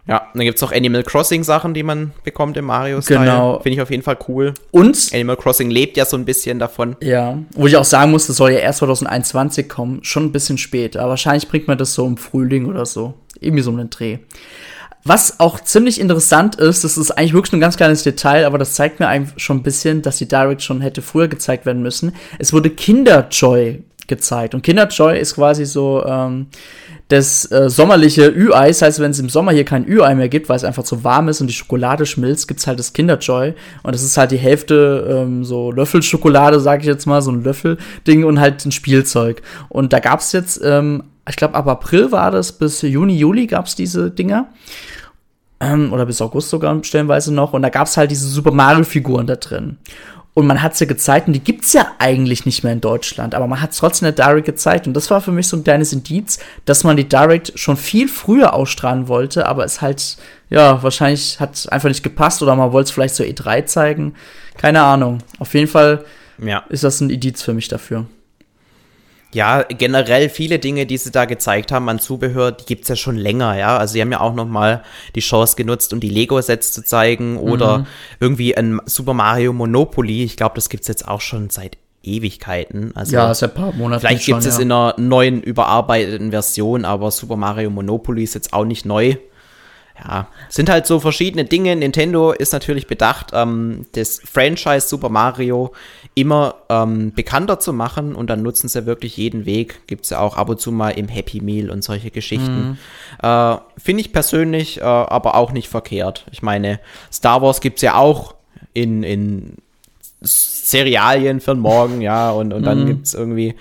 Ja, dann gibt's auch Animal Crossing Sachen, die man bekommt im Mario-Style. Genau. Finde ich auf jeden Fall cool. Und? Animal Crossing lebt ja so ein bisschen davon. Ja. Wo ich auch sagen muss, das soll ja erst 2021 kommen. Schon ein bisschen spät. Aber wahrscheinlich bringt man das so im Frühling oder so. Irgendwie so einen Dreh. Was auch ziemlich interessant ist, das ist eigentlich wirklich ein ganz kleines Detail, aber das zeigt mir eigentlich schon ein bisschen, dass die Direct schon hätte früher gezeigt werden müssen. Es wurde Kinderjoy gezeigt. Und Kinderjoy ist quasi so, ähm, das äh, sommerliche Ü-Ei. Das heißt, wenn es im Sommer hier kein Ü-Ei mehr gibt, weil es einfach zu warm ist und die Schokolade schmilzt, gibt's halt das Kinderjoy. Und das ist halt die Hälfte ähm, so Löffelschokolade, sag ich jetzt mal, so ein Löffelding und halt ein Spielzeug. Und da gab's jetzt, ähm, ich glaube, ab April war das, bis Juni, Juli gab's diese Dinger. Ähm, oder bis August sogar stellenweise noch. Und da gab's halt diese Super Mario-Figuren da drin. Und man hat sie gezeigt und die gibt's ja eigentlich nicht mehr in Deutschland, aber man hat es trotzdem in der Direct gezeigt und das war für mich so ein kleines Indiz, dass man die Direct schon viel früher ausstrahlen wollte, aber es halt, ja, wahrscheinlich hat einfach nicht gepasst oder man wollte es vielleicht zur E3 zeigen. Keine Ahnung. Auf jeden Fall ja. ist das ein Indiz für mich dafür ja, generell viele Dinge, die sie da gezeigt haben an Zubehör, die gibt's ja schon länger, ja. Also sie haben ja auch noch mal die Chance genutzt, um die Lego-Sets zu zeigen oder mhm. irgendwie ein Super Mario Monopoly. Ich glaube, das gibt's jetzt auch schon seit Ewigkeiten. Also ja, ist ein paar Monate Vielleicht gibt es ja. in einer neuen, überarbeiteten Version, aber Super Mario Monopoly ist jetzt auch nicht neu ja, sind halt so verschiedene Dinge. Nintendo ist natürlich bedacht, ähm, das Franchise Super Mario immer ähm, bekannter zu machen und dann nutzen sie wirklich jeden Weg. Gibt es ja auch ab und zu mal im Happy Meal und solche Geschichten. Mhm. Äh, Finde ich persönlich äh, aber auch nicht verkehrt. Ich meine, Star Wars gibt es ja auch in, in Serialien für den Morgen, ja, und, und dann mhm. gibt es irgendwie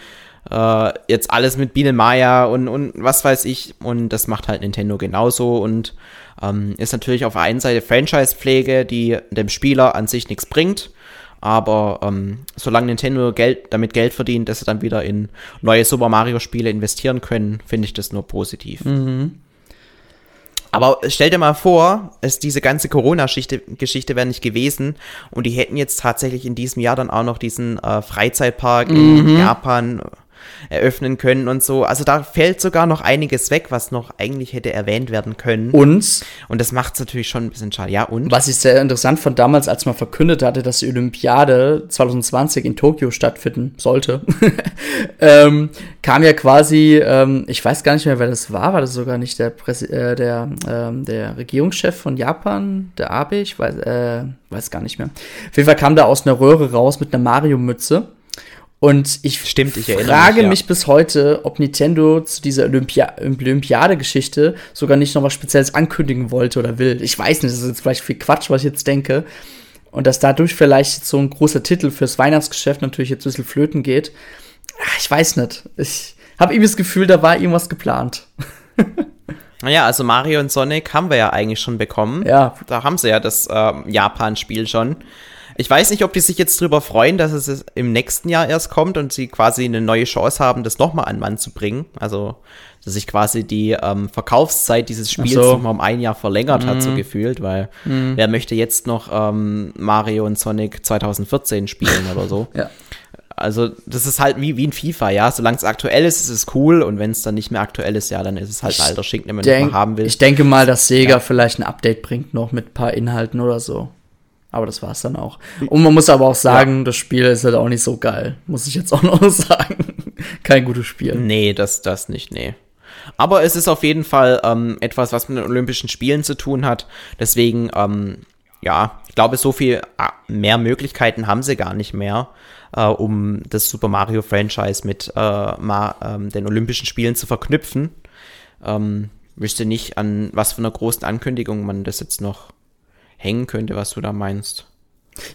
äh, jetzt alles mit Bienen Maya und, und was weiß ich. Und das macht halt Nintendo genauso und ähm, ist natürlich auf der einen Seite Franchise-Pflege, die dem Spieler an sich nichts bringt. Aber ähm, solange Nintendo Geld, damit Geld verdient, dass sie dann wieder in neue Super Mario-Spiele investieren können, finde ich das nur positiv. Mhm. Aber stell dir mal vor, es diese ganze Corona-Geschichte wäre nicht gewesen und die hätten jetzt tatsächlich in diesem Jahr dann auch noch diesen äh, Freizeitpark mhm. in Japan eröffnen können und so. Also da fällt sogar noch einiges weg, was noch eigentlich hätte erwähnt werden können. Und? Und das macht es natürlich schon ein bisschen schade. Ja, und? Was ich sehr interessant fand damals, als man verkündet hatte, dass die Olympiade 2020 in Tokio stattfinden sollte, ähm, kam ja quasi, ähm, ich weiß gar nicht mehr, wer das war, war das sogar nicht der, Präsi äh, der, ähm, der Regierungschef von Japan, der Abe, ich weiß, äh, weiß gar nicht mehr. Auf jeden Fall kam da aus einer Röhre raus mit einer Mario-Mütze und ich, Stimmt, ich frage mich, ja. mich bis heute, ob Nintendo zu dieser Olympia Olympiade-Geschichte sogar nicht noch was Spezielles ankündigen wollte oder will. Ich weiß nicht, das ist jetzt vielleicht viel Quatsch, was ich jetzt denke. Und dass dadurch vielleicht so ein großer Titel fürs Weihnachtsgeschäft natürlich jetzt ein bisschen flöten geht. Ah, ich weiß nicht. Ich habe irgendwie das Gefühl, da war irgendwas geplant. Naja, also Mario und Sonic haben wir ja eigentlich schon bekommen. Ja. Da haben sie ja das äh, Japan-Spiel schon. Ich weiß nicht, ob die sich jetzt drüber freuen, dass es im nächsten Jahr erst kommt und sie quasi eine neue Chance haben, das nochmal an Mann zu bringen. Also, dass sich quasi die ähm, Verkaufszeit dieses Spiels so. nochmal um ein Jahr verlängert mm. hat, so mhm. gefühlt, weil mm. wer möchte jetzt noch ähm, Mario und Sonic 2014 spielen oder so? ja. Also, das ist halt wie, wie ein FIFA, ja. Solange es aktuell ist, ist es cool. Und wenn es dann nicht mehr aktuell ist, ja, dann ist es halt ein alter Schinken, den man denk, nicht mehr haben will. Ich denke mal, dass Sega ja. vielleicht ein Update bringt noch mit ein paar Inhalten oder so. Aber das war's dann auch. Und man muss aber auch sagen, ja. das Spiel ist halt auch nicht so geil. Muss ich jetzt auch noch sagen. Kein gutes Spiel. Nee, das, das nicht, nee. Aber es ist auf jeden Fall ähm, etwas, was mit den Olympischen Spielen zu tun hat. Deswegen, ähm, ja, ich glaube, so viel äh, mehr Möglichkeiten haben sie gar nicht mehr, äh, um das Super Mario Franchise mit äh, ma, ähm, den Olympischen Spielen zu verknüpfen. Ähm, wüsste nicht, an was für einer großen Ankündigung man das jetzt noch hängen könnte, was du da meinst.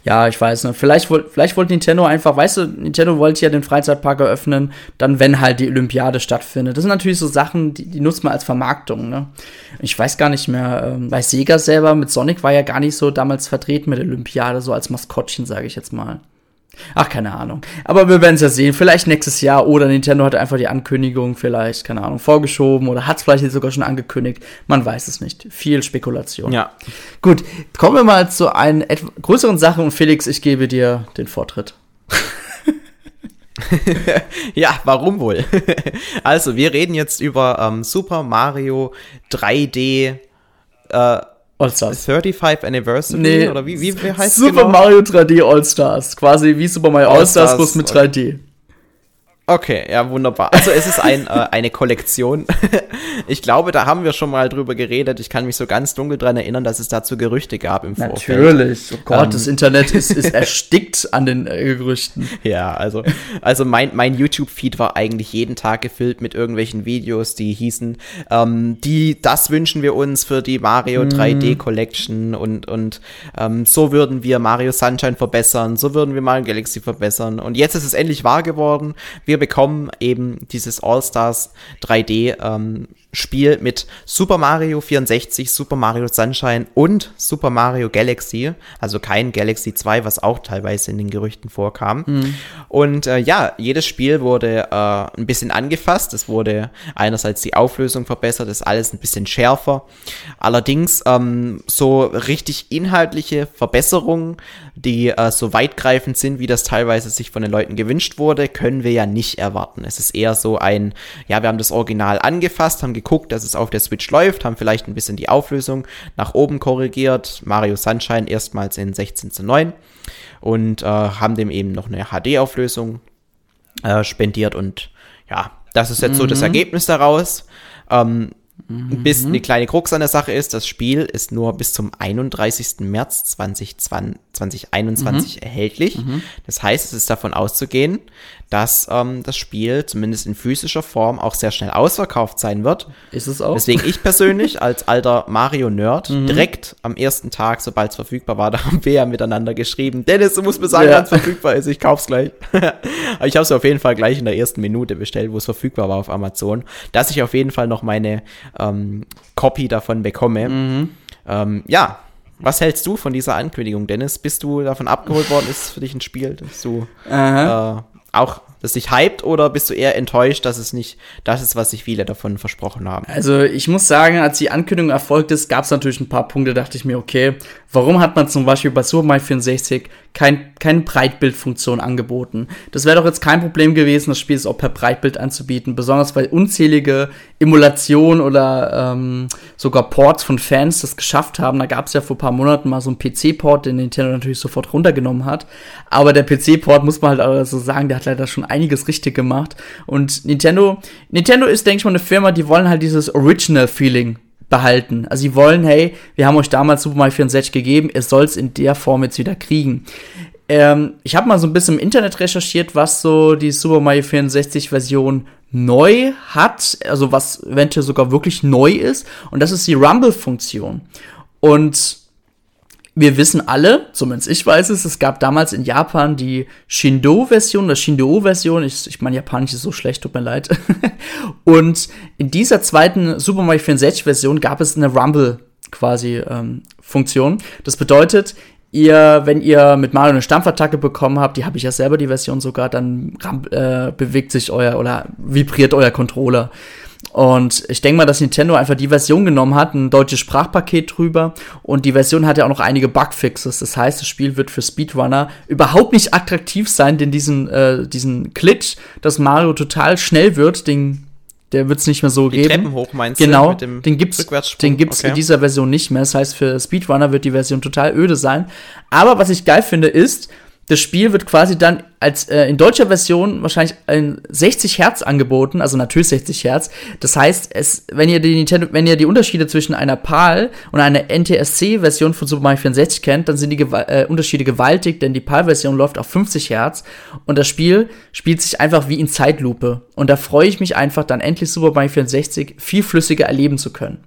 Ja, ich weiß nicht. Vielleicht, vielleicht wollte Nintendo einfach, weißt du, Nintendo wollte ja den Freizeitpark eröffnen, dann wenn halt die Olympiade stattfindet. Das sind natürlich so Sachen, die, die nutzt man als Vermarktung, ne? Ich weiß gar nicht mehr, ähm, weil Sega selber mit Sonic war ja gar nicht so damals vertreten mit der Olympiade, so als Maskottchen, sage ich jetzt mal. Ach, keine Ahnung. Aber wir werden es ja sehen. Vielleicht nächstes Jahr oder Nintendo hat einfach die Ankündigung vielleicht, keine Ahnung, vorgeschoben oder hat es vielleicht sogar schon angekündigt. Man weiß es nicht. Viel Spekulation. Ja. Gut, kommen wir mal zu einer größeren Sache und Felix, ich gebe dir den Vortritt. ja, warum wohl? also, wir reden jetzt über ähm, Super Mario 3D äh, All-Stars. 35 Anniversary? Nee, oder wie, wie, wie heißt Super genau? Mario 3D All-Stars. Quasi wie Super Mario All-Stars, bloß mit 3D. Okay, ja, wunderbar. Also es ist ein, äh, eine Kollektion. ich glaube, da haben wir schon mal drüber geredet. Ich kann mich so ganz dunkel dran erinnern, dass es dazu Gerüchte gab im Vorfeld. Natürlich. Oh Gott, ähm. das Internet ist, ist erstickt an den äh, Gerüchten. Ja, also, also mein, mein YouTube-Feed war eigentlich jeden Tag gefüllt mit irgendwelchen Videos, die hießen, ähm, die, das wünschen wir uns für die Mario 3D Collection und, und ähm, so würden wir Mario Sunshine verbessern, so würden wir Mario Galaxy verbessern. Und jetzt ist es endlich wahr geworden. Wir wir bekommen eben dieses All-Stars 3D ähm, Spiel mit Super Mario 64, Super Mario Sunshine und Super Mario Galaxy. Also kein Galaxy 2, was auch teilweise in den Gerüchten vorkam. Mhm. Und äh, ja, jedes Spiel wurde äh, ein bisschen angefasst. Es wurde einerseits die Auflösung verbessert, ist alles ein bisschen schärfer. Allerdings ähm, so richtig inhaltliche Verbesserungen, die äh, so weitgreifend sind, wie das teilweise sich von den Leuten gewünscht wurde, können wir ja nicht erwarten. Es ist eher so ein, ja, wir haben das Original angefasst, haben geguckt, dass es auf der Switch läuft, haben vielleicht ein bisschen die Auflösung nach oben korrigiert. Mario Sunshine erstmals in 16 zu 9 und äh, haben dem eben noch eine HD-Auflösung äh, spendiert und ja, das ist jetzt mhm. so das mhm. Ergebnis daraus. Ähm, Mhm. Bis eine kleine Krux an der Sache ist, das Spiel ist nur bis zum 31. März 2020, 2021 mhm. erhältlich. Mhm. Das heißt, es ist davon auszugehen, dass ähm, das Spiel zumindest in physischer Form auch sehr schnell ausverkauft sein wird. Ist es auch. Deswegen ich persönlich als alter Mario-Nerd mhm. direkt am ersten Tag, sobald es verfügbar war, da haben wir ja miteinander geschrieben. Dennis, du musst mir sagen, ja. wann es verfügbar ist. Ich kauf's gleich. Aber ich habe es auf jeden Fall gleich in der ersten Minute bestellt, wo es verfügbar war auf Amazon, dass ich auf jeden Fall noch meine ähm, Copy davon bekomme. Mhm. Ähm, ja, was hältst du von dieser Ankündigung, Dennis? Bist du davon abgeholt worden? Ist es für dich ein Spiel, das du äh, auch das dich hypt oder bist du eher enttäuscht, dass es nicht das ist, was sich viele davon versprochen haben? Also ich muss sagen, als die Ankündigung erfolgt ist, gab es natürlich ein paar Punkte, dachte ich mir, okay, warum hat man zum Beispiel bei Super Mario 64 kein, keine Breitbildfunktion angeboten? Das wäre doch jetzt kein Problem gewesen, das Spiel auch per Breitbild anzubieten, besonders weil unzählige Emulationen oder ähm, sogar Ports von Fans das geschafft haben. Da gab es ja vor ein paar Monaten mal so einen PC-Port, den Nintendo natürlich sofort runtergenommen hat. Aber der PC-Port, muss man halt auch so sagen, der hat leider schon einiges richtig gemacht. Und Nintendo, Nintendo ist, denke ich mal, eine Firma, die wollen halt dieses Original-Feeling behalten. Also sie wollen, hey, wir haben euch damals Super Mario 64 gegeben, ihr sollt es in der Form jetzt wieder kriegen. Ähm, ich habe mal so ein bisschen im Internet recherchiert, was so die Super Mario 64 Version neu hat, also was eventuell sogar wirklich neu ist, und das ist die Rumble-Funktion. Und wir wissen alle, zumindest ich weiß es, es gab damals in Japan die Shindo-Version, oder Shindo-Version, ich, ich meine, Japanisch ist so schlecht, tut mir leid. und in dieser zweiten Super Mario 64-Version gab es eine Rumble quasi ähm, Funktion. Das bedeutet, ihr, wenn ihr mit Mario eine Stampfattacke bekommen habt, die habe ich ja selber die Version sogar, dann äh, bewegt sich euer oder vibriert euer Controller. Und ich denke mal, dass Nintendo einfach die Version genommen hat, ein deutsches Sprachpaket drüber. Und die Version hat ja auch noch einige Bugfixes. Das heißt, das Spiel wird für Speedrunner überhaupt nicht attraktiv sein, denn diesen, äh, diesen Glitch, dass Mario total schnell wird, den der wird es nicht mehr so die geben. Treppen hoch meinst genau, du? Genau, den gibt's, den gibt's okay. in dieser Version nicht mehr. Das heißt, für Speedrunner wird die Version total öde sein. Aber was ich geil finde, ist, das Spiel wird quasi dann als äh, in deutscher Version wahrscheinlich ein 60 Hertz angeboten, also natürlich 60 Hertz. Das heißt, es, wenn ihr die Nintendo, wenn ihr die Unterschiede zwischen einer PAL und einer NTSC-Version von Super Mario 64 kennt, dann sind die Gew äh, Unterschiede gewaltig, denn die PAL-Version läuft auf 50 Hertz und das Spiel spielt sich einfach wie in Zeitlupe. Und da freue ich mich einfach, dann endlich Super Mario 64 viel flüssiger erleben zu können.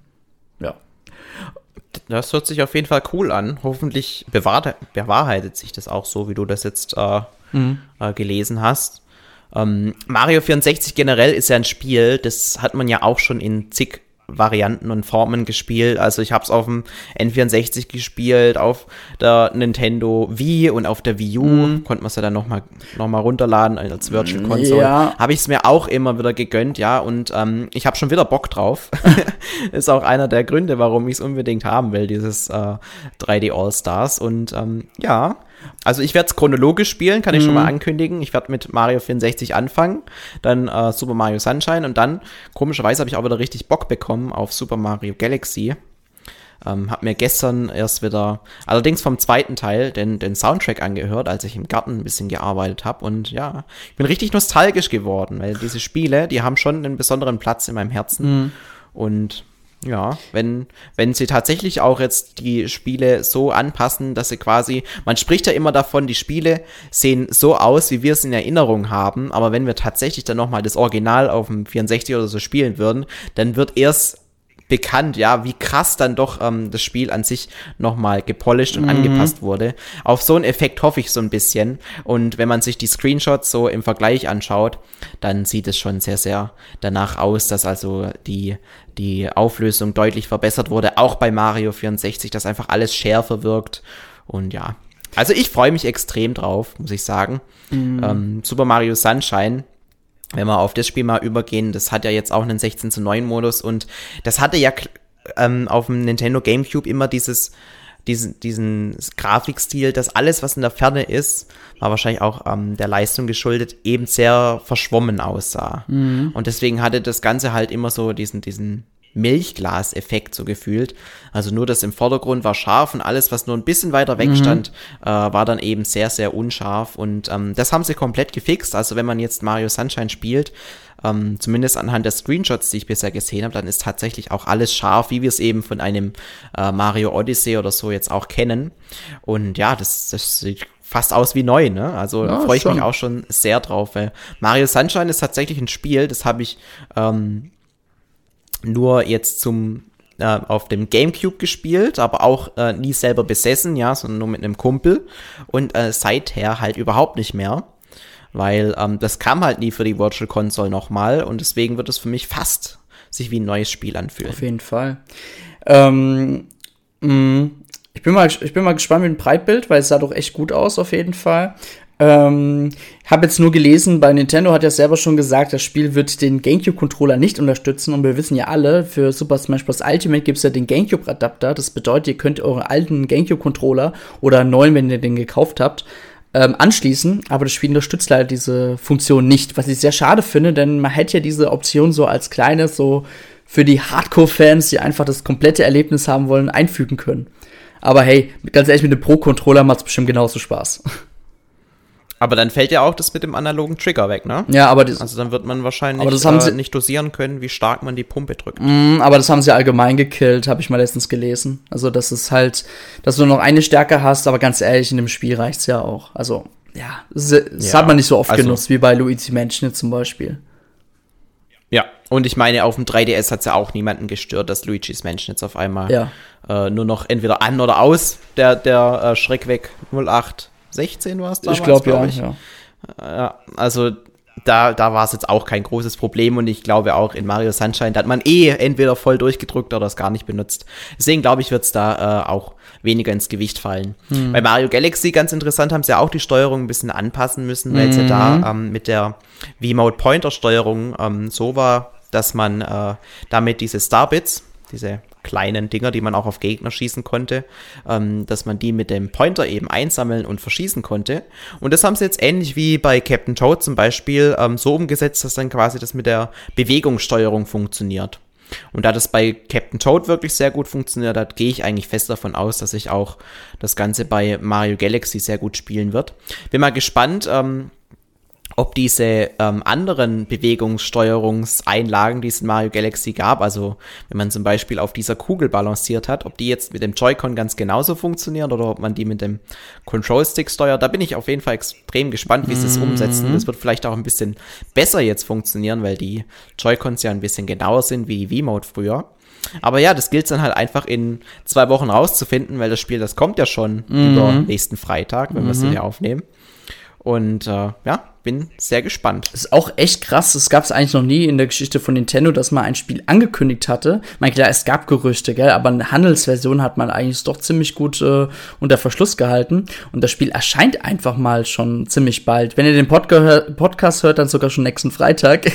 Das hört sich auf jeden Fall cool an. Hoffentlich bewahrheitet sich das auch so, wie du das jetzt äh, mhm. äh, gelesen hast. Ähm, Mario 64 generell ist ja ein Spiel, das hat man ja auch schon in zig Varianten und Formen gespielt. Also ich habe es auf dem N64 gespielt, auf der Nintendo Wii und auf der Wii U mm. konnte man es ja dann nochmal noch mal runterladen als Virtual Console. Ja. Habe ich es mir auch immer wieder gegönnt, ja. Und ähm, ich habe schon wieder Bock drauf. Ist auch einer der Gründe, warum ich es unbedingt haben will, dieses äh, 3D All Stars. Und ähm, ja, also ich werde es chronologisch spielen, kann ich mhm. schon mal mhm. ankündigen. Ich werde mit Mario 64 anfangen, dann äh, Super Mario Sunshine und dann, komischerweise, habe ich auch wieder richtig Bock bekommen auf Super Mario Galaxy. Ähm, hab mir gestern erst wieder, allerdings vom zweiten Teil, den, den Soundtrack angehört, als ich im Garten ein bisschen gearbeitet habe. Und ja, ich bin richtig nostalgisch geworden, weil diese Spiele, die haben schon einen besonderen Platz in meinem Herzen. Mhm. Und ja, wenn, wenn sie tatsächlich auch jetzt die Spiele so anpassen, dass sie quasi, man spricht ja immer davon, die Spiele sehen so aus, wie wir es in Erinnerung haben, aber wenn wir tatsächlich dann nochmal das Original auf dem 64 oder so spielen würden, dann wird erst bekannt, ja, wie krass dann doch ähm, das Spiel an sich nochmal gepolished und mhm. angepasst wurde. Auf so einen Effekt hoffe ich so ein bisschen. Und wenn man sich die Screenshots so im Vergleich anschaut, dann sieht es schon sehr, sehr danach aus, dass also die, die Auflösung deutlich verbessert wurde, auch bei Mario 64, dass einfach alles schärfer wirkt. Und ja, also ich freue mich extrem drauf, muss ich sagen. Mhm. Ähm, Super Mario Sunshine wenn wir auf das Spiel mal übergehen, das hat ja jetzt auch einen 16 zu 9 Modus und das hatte ja ähm, auf dem Nintendo GameCube immer dieses, diesen, diesen Grafikstil, dass alles, was in der Ferne ist, war wahrscheinlich auch ähm, der Leistung geschuldet, eben sehr verschwommen aussah. Mhm. Und deswegen hatte das Ganze halt immer so diesen, diesen Milchglas-Effekt so gefühlt. Also nur das im Vordergrund war scharf und alles, was nur ein bisschen weiter weg mhm. stand, äh, war dann eben sehr, sehr unscharf. Und ähm, das haben sie komplett gefixt. Also wenn man jetzt Mario Sunshine spielt, ähm, zumindest anhand der Screenshots, die ich bisher gesehen habe, dann ist tatsächlich auch alles scharf, wie wir es eben von einem äh, Mario Odyssey oder so jetzt auch kennen. Und ja, das, das sieht fast aus wie neu, ne? Also ja, freue ich schon. mich auch schon sehr drauf. Weil Mario Sunshine ist tatsächlich ein Spiel, das habe ich ähm, nur jetzt zum äh, auf dem GameCube gespielt, aber auch äh, nie selber besessen, ja, sondern nur mit einem Kumpel und äh, seither halt überhaupt nicht mehr, weil ähm, das kam halt nie für die Virtual Console nochmal und deswegen wird es für mich fast sich wie ein neues Spiel anfühlen. Auf jeden Fall. Ähm, mh, mm, ich bin mal, ich bin mal gespannt mit dem Breitbild, weil es sah doch echt gut aus auf jeden Fall. Ähm, habe jetzt nur gelesen, bei Nintendo hat ja selber schon gesagt, das Spiel wird den GameCube-Controller nicht unterstützen. Und wir wissen ja alle, für Super Smash Bros. Ultimate gibt es ja den GameCube-Adapter. Das bedeutet, ihr könnt euren alten GameCube-Controller oder neuen, wenn ihr den gekauft habt, ähm, anschließen. Aber das Spiel unterstützt leider diese Funktion nicht, was ich sehr schade finde, denn man hätte ja diese Option so als kleines, so für die Hardcore-Fans, die einfach das komplette Erlebnis haben wollen, einfügen können. Aber hey, ganz ehrlich, mit dem Pro-Controller macht es bestimmt genauso Spaß. Aber dann fällt ja auch das mit dem analogen Trigger weg, ne? Ja, aber das, also dann wird man wahrscheinlich aber das haben sie, nicht dosieren können, wie stark man die Pumpe drückt. Mm, aber das haben sie allgemein gekillt, habe ich mal letztens gelesen. Also das ist halt, dass du noch eine Stärke hast, aber ganz ehrlich, in dem Spiel reicht's ja auch. Also ja, das, das ja, hat man nicht so oft also, genutzt wie bei Luigi Mansion zum Beispiel. Ja, und ich meine, auf dem 3DS hat es ja auch niemanden gestört, dass Luigi's Mansion jetzt auf einmal ja. äh, nur noch entweder an oder aus der, der äh, Schreck weg 08 16 war es damals, Ich glaube, glaub ja, ja. Ja, also da, da war es jetzt auch kein großes Problem und ich glaube auch in Mario Sunshine, da hat man eh entweder voll durchgedrückt oder es gar nicht benutzt. Deswegen glaube ich, wird es da äh, auch weniger ins Gewicht fallen. Hm. Bei Mario Galaxy, ganz interessant, haben sie ja auch die Steuerung ein bisschen anpassen müssen, weil es ja da mhm. ähm, mit der V-Mode Pointer Steuerung ähm, so war, dass man äh, damit diese Starbits, diese kleinen Dinger, die man auch auf Gegner schießen konnte, ähm, dass man die mit dem Pointer eben einsammeln und verschießen konnte. Und das haben sie jetzt ähnlich wie bei Captain Toad zum Beispiel ähm, so umgesetzt, dass dann quasi das mit der Bewegungssteuerung funktioniert. Und da das bei Captain Toad wirklich sehr gut funktioniert hat, gehe ich eigentlich fest davon aus, dass sich auch das Ganze bei Mario Galaxy sehr gut spielen wird. Bin mal gespannt, ähm, ob diese ähm, anderen Bewegungssteuerungseinlagen, die es in Mario Galaxy gab, also wenn man zum Beispiel auf dieser Kugel balanciert hat, ob die jetzt mit dem Joy-Con ganz genauso funktionieren oder ob man die mit dem Control-Stick steuert, da bin ich auf jeden Fall extrem gespannt, wie sie es mhm. umsetzen. Das wird vielleicht auch ein bisschen besser jetzt funktionieren, weil die Joy-Cons ja ein bisschen genauer sind wie die V-Mode früher. Aber ja, das gilt dann halt einfach in zwei Wochen rauszufinden, weil das Spiel, das kommt ja schon mhm. über nächsten Freitag, wenn mhm. wir es hier aufnehmen. Und äh, ja, bin sehr gespannt. Ist auch echt krass. Das gab es eigentlich noch nie in der Geschichte von Nintendo, dass man ein Spiel angekündigt hatte. Ich meine, klar, es gab Gerüchte, gell, aber eine Handelsversion hat man eigentlich doch ziemlich gut äh, unter Verschluss gehalten. Und das Spiel erscheint einfach mal schon ziemlich bald. Wenn ihr den Podca Podcast hört, dann sogar schon nächsten Freitag.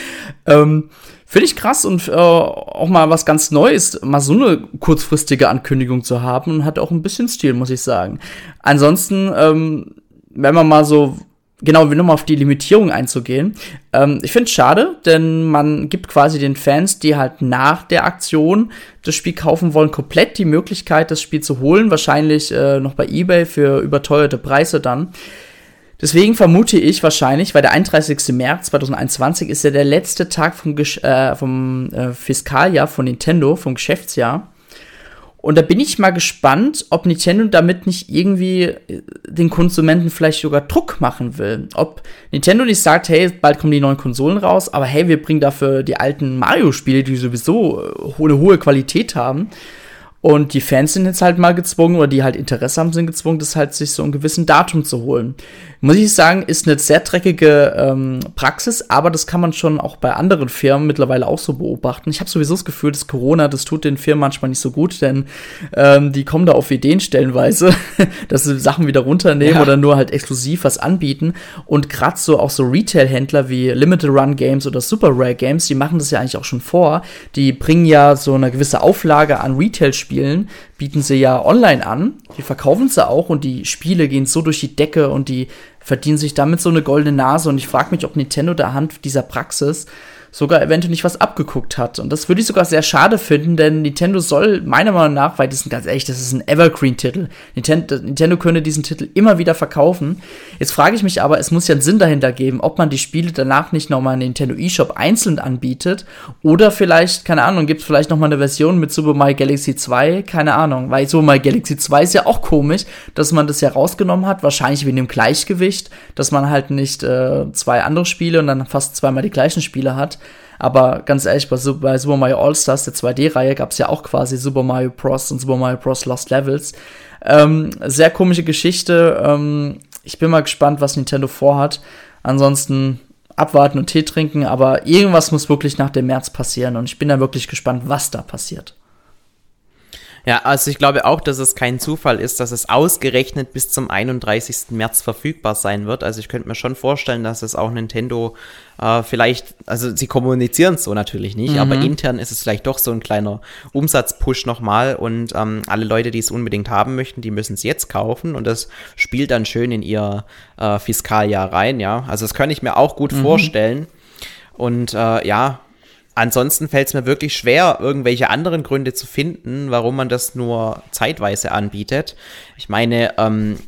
ähm, Finde ich krass und äh, auch mal was ganz Neues, mal so eine kurzfristige Ankündigung zu haben und hat auch ein bisschen Stil, muss ich sagen. Ansonsten, ähm, wenn man mal so genau, nochmal auf die Limitierung einzugehen. Ähm, ich finde es schade, denn man gibt quasi den Fans, die halt nach der Aktion das Spiel kaufen wollen, komplett die Möglichkeit, das Spiel zu holen. Wahrscheinlich äh, noch bei eBay für überteuerte Preise dann. Deswegen vermute ich wahrscheinlich, weil der 31. März 2021 ist ja der letzte Tag vom, Gesch äh, vom äh, Fiskaljahr von Nintendo, vom Geschäftsjahr. Und da bin ich mal gespannt, ob Nintendo damit nicht irgendwie äh, den Konsumenten vielleicht sogar Druck machen will. Ob Nintendo nicht sagt, hey, bald kommen die neuen Konsolen raus, aber hey, wir bringen dafür die alten Mario-Spiele, die sowieso äh, eine hohe Qualität haben. Und die Fans sind jetzt halt mal gezwungen, oder die halt Interesse haben, sind gezwungen, das halt sich so ein gewissen Datum zu holen. Muss ich sagen, ist eine sehr dreckige ähm, Praxis, aber das kann man schon auch bei anderen Firmen mittlerweile auch so beobachten. Ich habe sowieso das Gefühl, dass Corona, das tut den Firmen manchmal nicht so gut, denn ähm, die kommen da auf Ideen stellenweise, dass sie Sachen wieder runternehmen ja. oder nur halt exklusiv was anbieten. Und gerade so auch so Retail-Händler wie Limited Run Games oder Super Rare Games, die machen das ja eigentlich auch schon vor. Die bringen ja so eine gewisse Auflage an Retail-Spielen bieten sie ja online an. Die verkaufen sie auch und die Spiele gehen so durch die Decke und die verdienen sich damit so eine goldene Nase. Und ich frage mich, ob Nintendo da Hand dieser Praxis sogar eventuell nicht was abgeguckt hat. Und das würde ich sogar sehr schade finden, denn Nintendo soll meiner Meinung nach, weil das ist ganz ehrlich, das ist ein Evergreen-Titel. Nintendo, Nintendo könnte diesen Titel immer wieder verkaufen. Jetzt frage ich mich aber, es muss ja einen Sinn dahinter geben, ob man die Spiele danach nicht nochmal in Nintendo eShop einzeln anbietet oder vielleicht, keine Ahnung, gibt es vielleicht nochmal eine Version mit Super Mario Galaxy 2, keine Ahnung, weil Super Mario Galaxy 2 ist ja auch komisch, dass man das ja rausgenommen hat, wahrscheinlich wegen dem Gleichgewicht, dass man halt nicht äh, zwei andere Spiele und dann fast zweimal die gleichen Spiele hat. Aber ganz ehrlich, bei, bei Super Mario All-Stars, der 2D-Reihe, gab es ja auch quasi Super Mario Bros. und Super Mario Bros. Lost Levels. Ähm, sehr komische Geschichte. Ähm, ich bin mal gespannt, was Nintendo vorhat. Ansonsten abwarten und Tee trinken, aber irgendwas muss wirklich nach dem März passieren und ich bin da wirklich gespannt, was da passiert. Ja, also ich glaube auch, dass es kein Zufall ist, dass es ausgerechnet bis zum 31. März verfügbar sein wird. Also ich könnte mir schon vorstellen, dass es auch Nintendo äh, vielleicht, also sie kommunizieren es so natürlich nicht, mhm. aber intern ist es vielleicht doch so ein kleiner Umsatzpush nochmal und ähm, alle Leute, die es unbedingt haben möchten, die müssen es jetzt kaufen und das spielt dann schön in ihr äh, Fiskaljahr rein, ja. Also das kann ich mir auch gut mhm. vorstellen. Und äh, ja, Ansonsten fällt es mir wirklich schwer, irgendwelche anderen Gründe zu finden, warum man das nur zeitweise anbietet. Ich meine, ähm,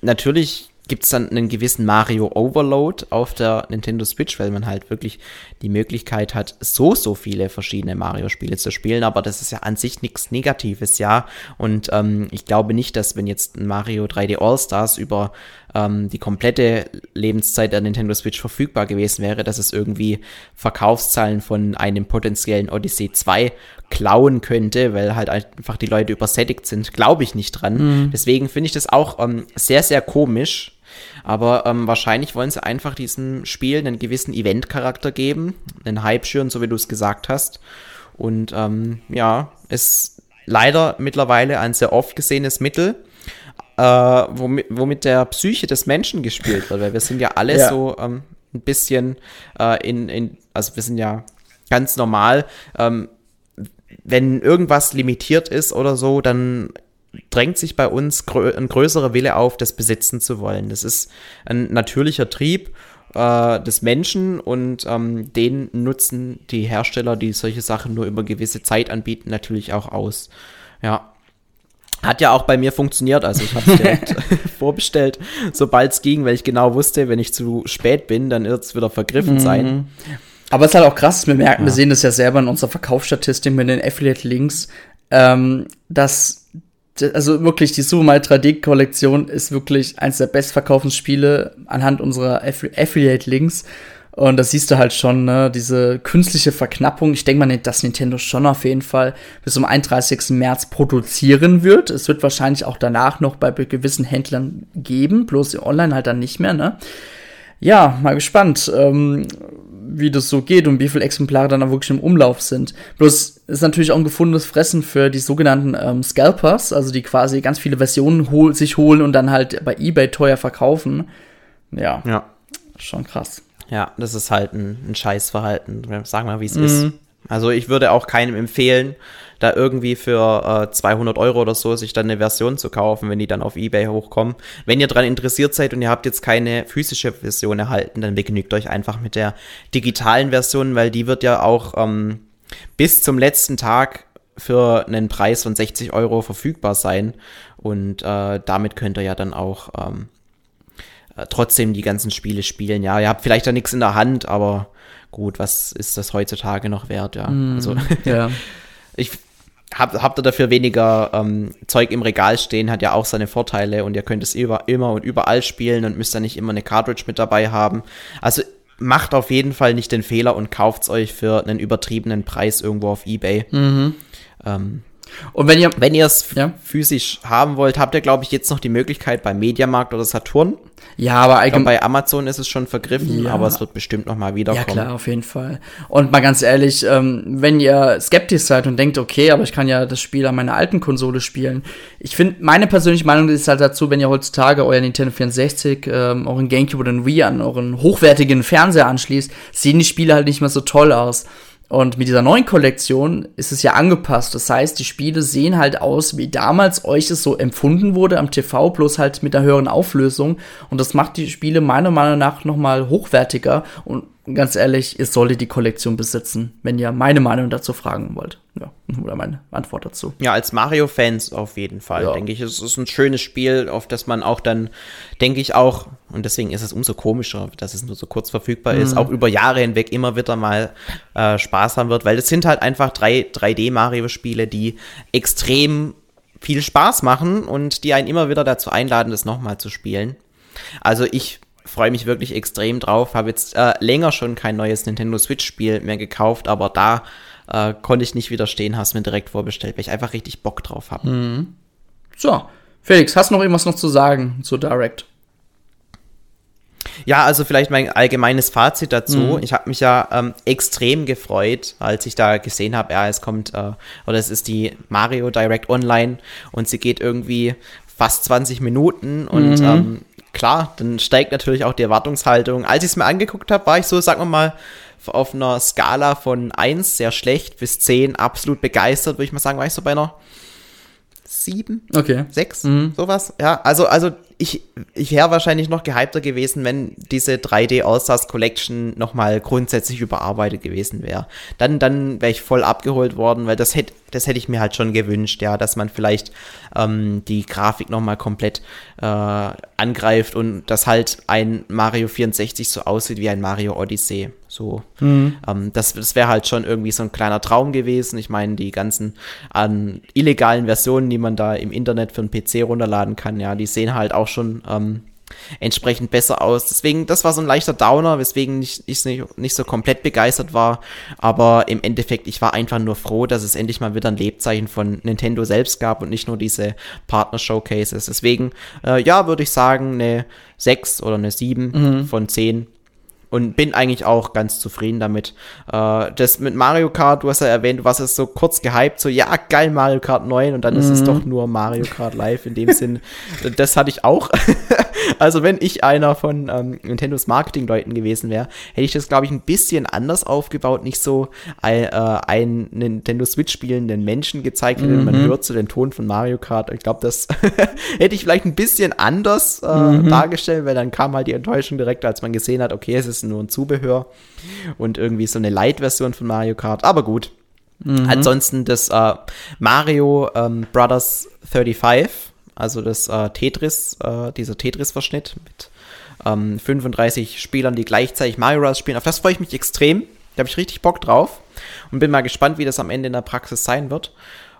natürlich gibt es dann einen gewissen Mario Overload auf der Nintendo Switch, weil man halt wirklich die Möglichkeit hat, so, so viele verschiedene Mario-Spiele zu spielen. Aber das ist ja an sich nichts Negatives, ja. Und ähm, ich glaube nicht, dass wenn jetzt Mario 3D All-Stars über ähm, die komplette Lebenszeit der Nintendo Switch verfügbar gewesen wäre, dass es irgendwie Verkaufszahlen von einem potenziellen Odyssey 2 klauen könnte, weil halt einfach die Leute übersättigt sind, glaube ich nicht dran. Mhm. Deswegen finde ich das auch ähm, sehr, sehr komisch. Aber ähm, wahrscheinlich wollen sie einfach diesem Spiel einen gewissen Event-Charakter geben, einen Hype schüren, so wie du es gesagt hast. Und ähm, ja, ist leider mittlerweile ein sehr oft gesehenes Mittel, äh, womit, womit der Psyche des Menschen gespielt wird, weil wir sind ja alle ja. so ähm, ein bisschen äh, in, in, also wir sind ja ganz normal. Ähm, wenn irgendwas limitiert ist oder so, dann drängt sich bei uns grö ein größerer Wille auf, das besitzen zu wollen. Das ist ein natürlicher Trieb äh, des Menschen und ähm, den nutzen die Hersteller, die solche Sachen nur über gewisse Zeit anbieten, natürlich auch aus. Ja. Hat ja auch bei mir funktioniert, also ich habe es direkt vorbestellt, sobald es ging, weil ich genau wusste, wenn ich zu spät bin, dann wird es wieder vergriffen mhm. sein. Aber es ist halt auch krass, wir merken, ja. wir sehen das ja selber in unserer Verkaufsstatistik mit den Affiliate-Links, ähm, dass also wirklich die Super Mario 3D-Kollektion ist wirklich eines der bestverkauften Spiele anhand unserer Aff Affiliate-Links. Und das siehst du halt schon, ne, diese künstliche Verknappung. Ich denke mal, dass Nintendo schon auf jeden Fall bis zum 31. März produzieren wird. Es wird wahrscheinlich auch danach noch bei gewissen Händlern geben, bloß online halt dann nicht mehr, ne? Ja, mal gespannt. Ähm, wie das so geht und wie viele Exemplare dann auch wirklich im Umlauf sind. Bloß ist natürlich auch ein gefundenes Fressen für die sogenannten ähm, Scalpers, also die quasi ganz viele Versionen hol sich holen und dann halt bei eBay teuer verkaufen. Ja. Ja. Schon krass. Ja, das ist halt ein, ein Scheißverhalten. Sagen wir mal, wie es mhm. ist. Also ich würde auch keinem empfehlen, da irgendwie für äh, 200 Euro oder so sich dann eine Version zu kaufen, wenn die dann auf Ebay hochkommen. Wenn ihr daran interessiert seid und ihr habt jetzt keine physische Version erhalten, dann begnügt euch einfach mit der digitalen Version, weil die wird ja auch ähm, bis zum letzten Tag für einen Preis von 60 Euro verfügbar sein. Und äh, damit könnt ihr ja dann auch ähm, äh, trotzdem die ganzen Spiele spielen. Ja, ihr habt vielleicht da nichts in der Hand, aber gut, was ist das heutzutage noch wert? Ja, mm, also ja. ich habt, habt ihr dafür weniger ähm, Zeug im Regal stehen, hat ja auch seine Vorteile und ihr könnt es über, immer und überall spielen und müsst dann nicht immer eine Cartridge mit dabei haben. Also macht auf jeden Fall nicht den Fehler und kauft es euch für einen übertriebenen Preis irgendwo auf Ebay. Mhm. Ähm, und wenn ihr wenn ihr es ja? physisch haben wollt, habt ihr glaube ich jetzt noch die Möglichkeit bei Mediamarkt oder Saturn ja, aber allgemein. Bei Amazon ist es schon vergriffen, ja. aber es wird bestimmt noch mal wiederkommen. Ja, klar, auf jeden Fall. Und mal ganz ehrlich, ähm, wenn ihr skeptisch seid und denkt, okay, aber ich kann ja das Spiel an meiner alten Konsole spielen. Ich finde, meine persönliche Meinung ist halt dazu, wenn ihr heutzutage euer Nintendo 64, ähm, euren Gamecube oder einen Wii an euren hochwertigen Fernseher anschließt, sehen die Spiele halt nicht mehr so toll aus. Und mit dieser neuen Kollektion ist es ja angepasst. Das heißt, die Spiele sehen halt aus, wie damals euch es so empfunden wurde am TV, bloß halt mit einer höheren Auflösung. Und das macht die Spiele meiner Meinung nach nochmal hochwertiger. Und ganz ehrlich, ihr solltet die Kollektion besitzen, wenn ihr meine Meinung dazu fragen wollt. Ja, oder meine Antwort dazu. Ja, als Mario-Fans auf jeden Fall, ja. denke ich. Es ist ein schönes Spiel, auf das man auch dann, denke ich auch, und deswegen ist es umso komischer, dass es nur so kurz verfügbar mhm. ist, auch über Jahre hinweg immer wieder mal äh, Spaß haben wird, weil es sind halt einfach drei 3D-Mario-Spiele, die extrem viel Spaß machen und die einen immer wieder dazu einladen, das nochmal zu spielen. Also ich freue mich wirklich extrem drauf. Habe jetzt äh, länger schon kein neues Nintendo Switch-Spiel mehr gekauft, aber da äh, konnte ich nicht widerstehen, hast mir direkt vorbestellt, weil ich einfach richtig Bock drauf habe. Mhm. So, Felix, hast du noch irgendwas noch zu sagen zu Direct? Ja, also vielleicht mein allgemeines Fazit dazu. Mhm. Ich habe mich ja ähm, extrem gefreut, als ich da gesehen habe, ja, es kommt, äh, oder es ist die Mario Direct Online und sie geht irgendwie fast 20 Minuten und mhm. ähm, klar, dann steigt natürlich auch die Erwartungshaltung. Als ich es mir angeguckt habe, war ich so, sagen wir mal, auf einer Skala von 1 sehr schlecht bis 10 absolut begeistert, würde ich mal sagen, war ich so bei einer 7, okay. 6, mhm. sowas. Ja, also, also ich, ich wäre wahrscheinlich noch gehypter gewesen, wenn diese 3D All-Stars Collection nochmal grundsätzlich überarbeitet gewesen wäre. Dann, dann wäre ich voll abgeholt worden, weil das hätte das hätte ich mir halt schon gewünscht, ja, dass man vielleicht ähm, die Grafik nochmal komplett äh, angreift und dass halt ein Mario 64 so aussieht wie ein Mario Odyssey. So, mhm. ähm, das, das wäre halt schon irgendwie so ein kleiner Traum gewesen. Ich meine, die ganzen an illegalen Versionen, die man da im Internet für einen PC runterladen kann, ja, die sehen halt auch schon ähm, entsprechend besser aus. Deswegen, das war so ein leichter Downer, weswegen ich, ich nicht, nicht so komplett begeistert war. Aber im Endeffekt, ich war einfach nur froh, dass es endlich mal wieder ein Lebzeichen von Nintendo selbst gab und nicht nur diese Partner-Showcases. Deswegen, äh, ja, würde ich sagen, eine 6 oder eine 7 mhm. von 10 und bin eigentlich auch ganz zufrieden damit. Äh, das mit Mario Kart, du hast ja erwähnt, du warst jetzt so kurz gehypt, so ja, geil Mario Kart 9 und dann mhm. ist es mhm. doch nur Mario Kart Live in dem Sinn. Das hatte ich auch. also wenn ich einer von ähm, Nintendos Marketing-Leuten gewesen wäre, hätte ich das, glaube ich, ein bisschen anders aufgebaut, nicht so äh, ein Nintendo Switch spielenden Menschen gezeigt, mhm. man hört so den Ton von Mario Kart. Ich glaube, das hätte ich vielleicht ein bisschen anders äh, mhm. dargestellt, weil dann kam halt die Enttäuschung direkt, als man gesehen hat, okay, es ist nur ein Zubehör und irgendwie so eine Light-Version von Mario Kart. Aber gut. Mhm. Ansonsten das äh, Mario ähm, Brothers 35, also das äh, Tetris, äh, dieser Tetris-Verschnitt mit ähm, 35 Spielern, die gleichzeitig Mario Bros. spielen. Auf das freue ich mich extrem. Da habe ich richtig Bock drauf und bin mal gespannt, wie das am Ende in der Praxis sein wird.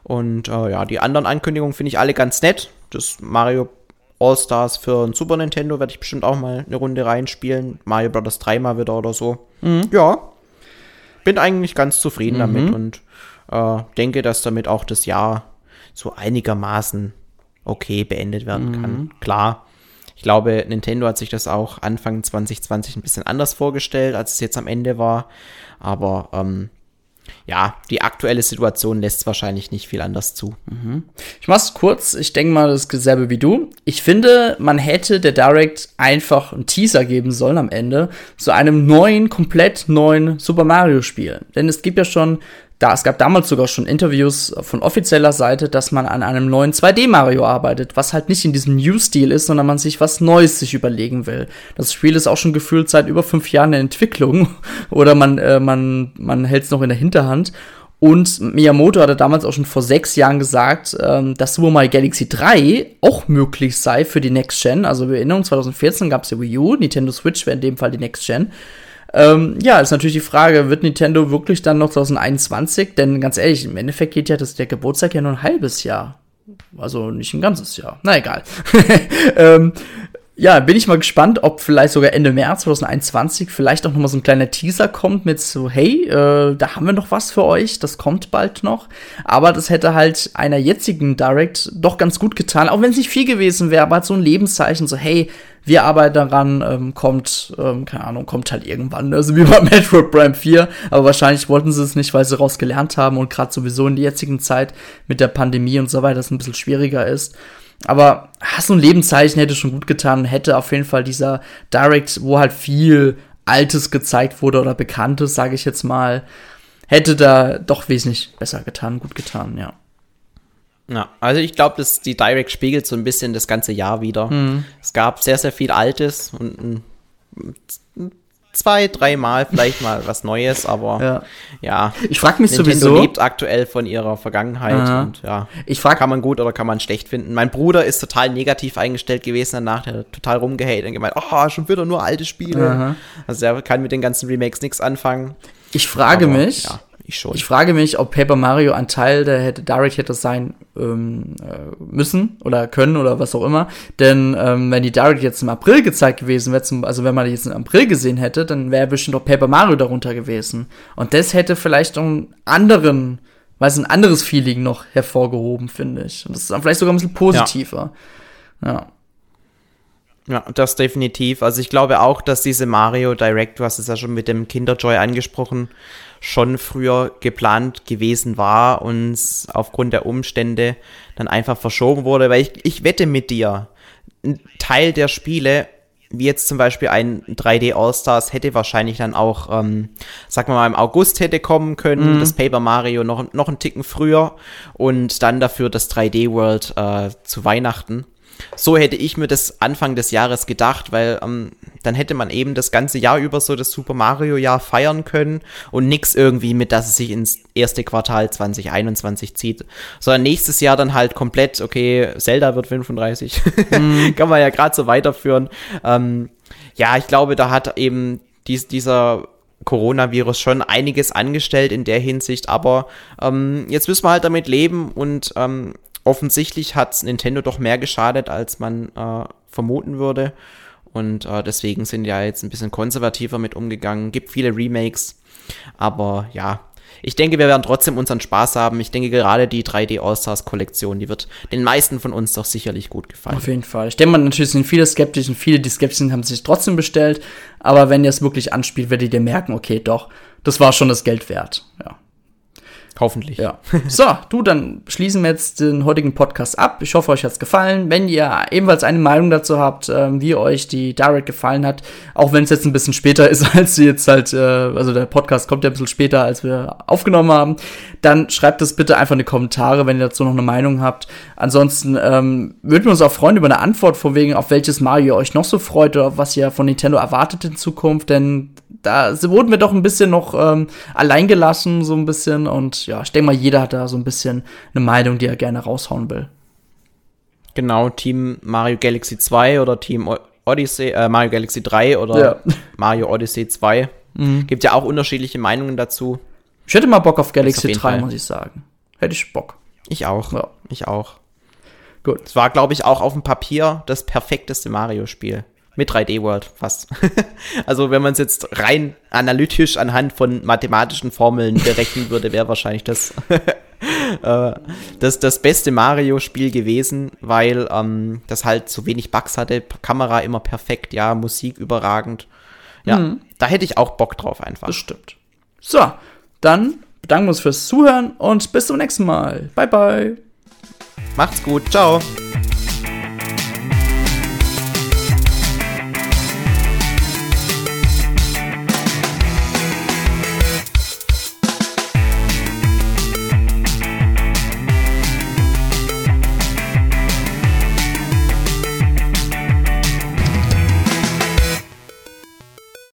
Und äh, ja, die anderen Ankündigungen finde ich alle ganz nett. Das Mario All-Stars für ein Super Nintendo werde ich bestimmt auch mal eine Runde reinspielen. Mario Bros. 3 mal wieder oder so. Mhm. Ja. Bin eigentlich ganz zufrieden mhm. damit und äh, denke, dass damit auch das Jahr so einigermaßen okay beendet werden mhm. kann. Klar. Ich glaube, Nintendo hat sich das auch Anfang 2020 ein bisschen anders vorgestellt, als es jetzt am Ende war. Aber ähm, ja, die aktuelle Situation lässt wahrscheinlich nicht viel anders zu. Mhm. Ich mach's kurz. Ich denke mal das dasselbe wie du. Ich finde, man hätte der Direct einfach einen Teaser geben sollen am Ende zu einem neuen, komplett neuen Super Mario Spiel. Denn es gibt ja schon da, es gab damals sogar schon Interviews von offizieller Seite, dass man an einem neuen 2D-Mario arbeitet, was halt nicht in diesem New-Stil ist, sondern man sich was Neues sich überlegen will. Das Spiel ist auch schon gefühlt seit über fünf Jahren in Entwicklung oder man, äh, man, man hält es noch in der Hinterhand. Und Miyamoto hatte damals auch schon vor sechs Jahren gesagt, ähm, dass Super Mario Galaxy 3 auch möglich sei für die Next Gen. Also wir erinnern uns, 2014 gab es die Wii U, Nintendo Switch wäre in dem Fall die Next Gen. Ähm, ja, ist natürlich die Frage, wird Nintendo wirklich dann noch 2021? Denn ganz ehrlich, im Endeffekt geht ja das, der Geburtstag ja nur ein halbes Jahr. Also nicht ein ganzes Jahr. Na egal. ähm, ja, bin ich mal gespannt, ob vielleicht sogar Ende März 2021 vielleicht auch noch mal so ein kleiner Teaser kommt mit so, hey, äh, da haben wir noch was für euch, das kommt bald noch. Aber das hätte halt einer jetzigen Direct doch ganz gut getan, auch wenn es nicht viel gewesen wäre, aber halt so ein Lebenszeichen, so, hey, wir arbeiten daran, ähm, kommt, ähm, keine Ahnung, kommt halt irgendwann, also wie bei Metroid Prime 4, aber wahrscheinlich wollten sie es nicht, weil sie raus gelernt haben und gerade sowieso in der jetzigen Zeit mit der Pandemie und so weiter es ein bisschen schwieriger ist. Aber hast so ein Lebenszeichen hätte schon gut getan, hätte auf jeden Fall dieser Direct, wo halt viel Altes gezeigt wurde oder Bekanntes, sage ich jetzt mal, hätte da doch wesentlich besser getan, gut getan, ja. Ja, also ich glaube, dass die Direct spiegelt so ein bisschen das ganze Jahr wieder. Mhm. Es gab sehr, sehr viel Altes und zwei, dreimal vielleicht mal was Neues, aber ja. ja ich frage mich Nintendo sowieso. lebt aktuell von ihrer Vergangenheit Aha. und ja. Ich frag, kann man gut oder kann man schlecht finden. Mein Bruder ist total negativ eingestellt gewesen danach, der hat total rumgehatet und gemeint, oh, schon wieder nur alte Spiele. Aha. Also er kann mit den ganzen Remakes nichts anfangen. Ich frage aber, mich, ja. Ich schon. Ich frage mich, ob Paper Mario ein Teil der hätte, Direct hätte sein ähm, äh, müssen oder können oder was auch immer. Denn ähm, wenn die Direct jetzt im April gezeigt gewesen wäre, also wenn man die jetzt im April gesehen hätte, dann wäre bestimmt auch Paper Mario darunter gewesen. Und das hätte vielleicht einen anderen, weiß ein anderes Feeling noch hervorgehoben, finde ich. Und das ist dann vielleicht sogar ein bisschen positiver. ja. ja. Ja, das definitiv. Also ich glaube auch, dass diese Mario Direct, du hast es ja schon mit dem Kinderjoy angesprochen, schon früher geplant gewesen war und aufgrund der Umstände dann einfach verschoben wurde, weil ich, ich wette mit dir, ein Teil der Spiele, wie jetzt zum Beispiel ein 3D All-Stars, hätte wahrscheinlich dann auch, ähm, sagen wir mal, im August hätte kommen können, mhm. das Paper Mario noch, noch einen Ticken früher und dann dafür das 3D World äh, zu Weihnachten. So hätte ich mir das Anfang des Jahres gedacht, weil ähm, dann hätte man eben das ganze Jahr über so das Super Mario Jahr feiern können und nix irgendwie mit, dass es sich ins erste Quartal 2021 zieht, sondern nächstes Jahr dann halt komplett, okay, Zelda wird 35, mhm. kann man ja gerade so weiterführen. Ähm, ja, ich glaube, da hat eben dies, dieser Coronavirus schon einiges angestellt in der Hinsicht, aber ähm, jetzt müssen wir halt damit leben und ähm, offensichtlich hat Nintendo doch mehr geschadet, als man äh, vermuten würde. Und äh, deswegen sind ja jetzt ein bisschen konservativer mit umgegangen. Gibt viele Remakes. Aber ja, ich denke, wir werden trotzdem unseren Spaß haben. Ich denke, gerade die 3D All-Stars Kollektion, die wird den meisten von uns doch sicherlich gut gefallen. Auf jeden Fall. Ich denke mal, natürlich sind viele skeptisch und viele, die skeptisch sind, haben sich trotzdem bestellt. Aber wenn ihr es wirklich anspielt, werdet ihr merken, okay, doch, das war schon das Geld wert. Ja. Hoffentlich. Ja. So, du, dann schließen wir jetzt den heutigen Podcast ab. Ich hoffe, euch hat's gefallen. Wenn ihr ebenfalls eine Meinung dazu habt, äh, wie euch die Direct gefallen hat, auch wenn es jetzt ein bisschen später ist, als sie jetzt halt, äh, also der Podcast kommt ja ein bisschen später, als wir aufgenommen haben, dann schreibt es bitte einfach in die Kommentare, wenn ihr dazu noch eine Meinung habt. Ansonsten ähm, würden wir uns auch freuen über eine Antwort, von wegen, auf welches Mario euch noch so freut oder was ihr von Nintendo erwartet in Zukunft, denn da wurden wir doch ein bisschen noch ähm, allein gelassen, so ein bisschen. Und ja, ich denke mal, jeder hat da so ein bisschen eine Meinung, die er gerne raushauen will. Genau, Team Mario Galaxy 2 oder Team Odyssey, äh, Mario Galaxy 3 oder ja. Mario Odyssey 2. Mhm. Gibt ja auch unterschiedliche Meinungen dazu. Ich hätte mal Bock auf Galaxy auf 3, Fall. muss ich sagen. Hätte ich Bock. Ich auch. Ja. Ich auch. Gut. Es war, glaube ich, auch auf dem Papier das perfekteste Mario-Spiel. Mit 3D World fast. also wenn man es jetzt rein analytisch anhand von mathematischen Formeln berechnen würde, wäre wahrscheinlich das, äh, das das beste Mario-Spiel gewesen, weil ähm, das halt so wenig Bugs hatte, Kamera immer perfekt, ja, Musik überragend. Ja, mhm. da hätte ich auch Bock drauf einfach. Das stimmt. So, dann bedanken wir uns fürs Zuhören und bis zum nächsten Mal. Bye bye. Macht's gut. Ciao.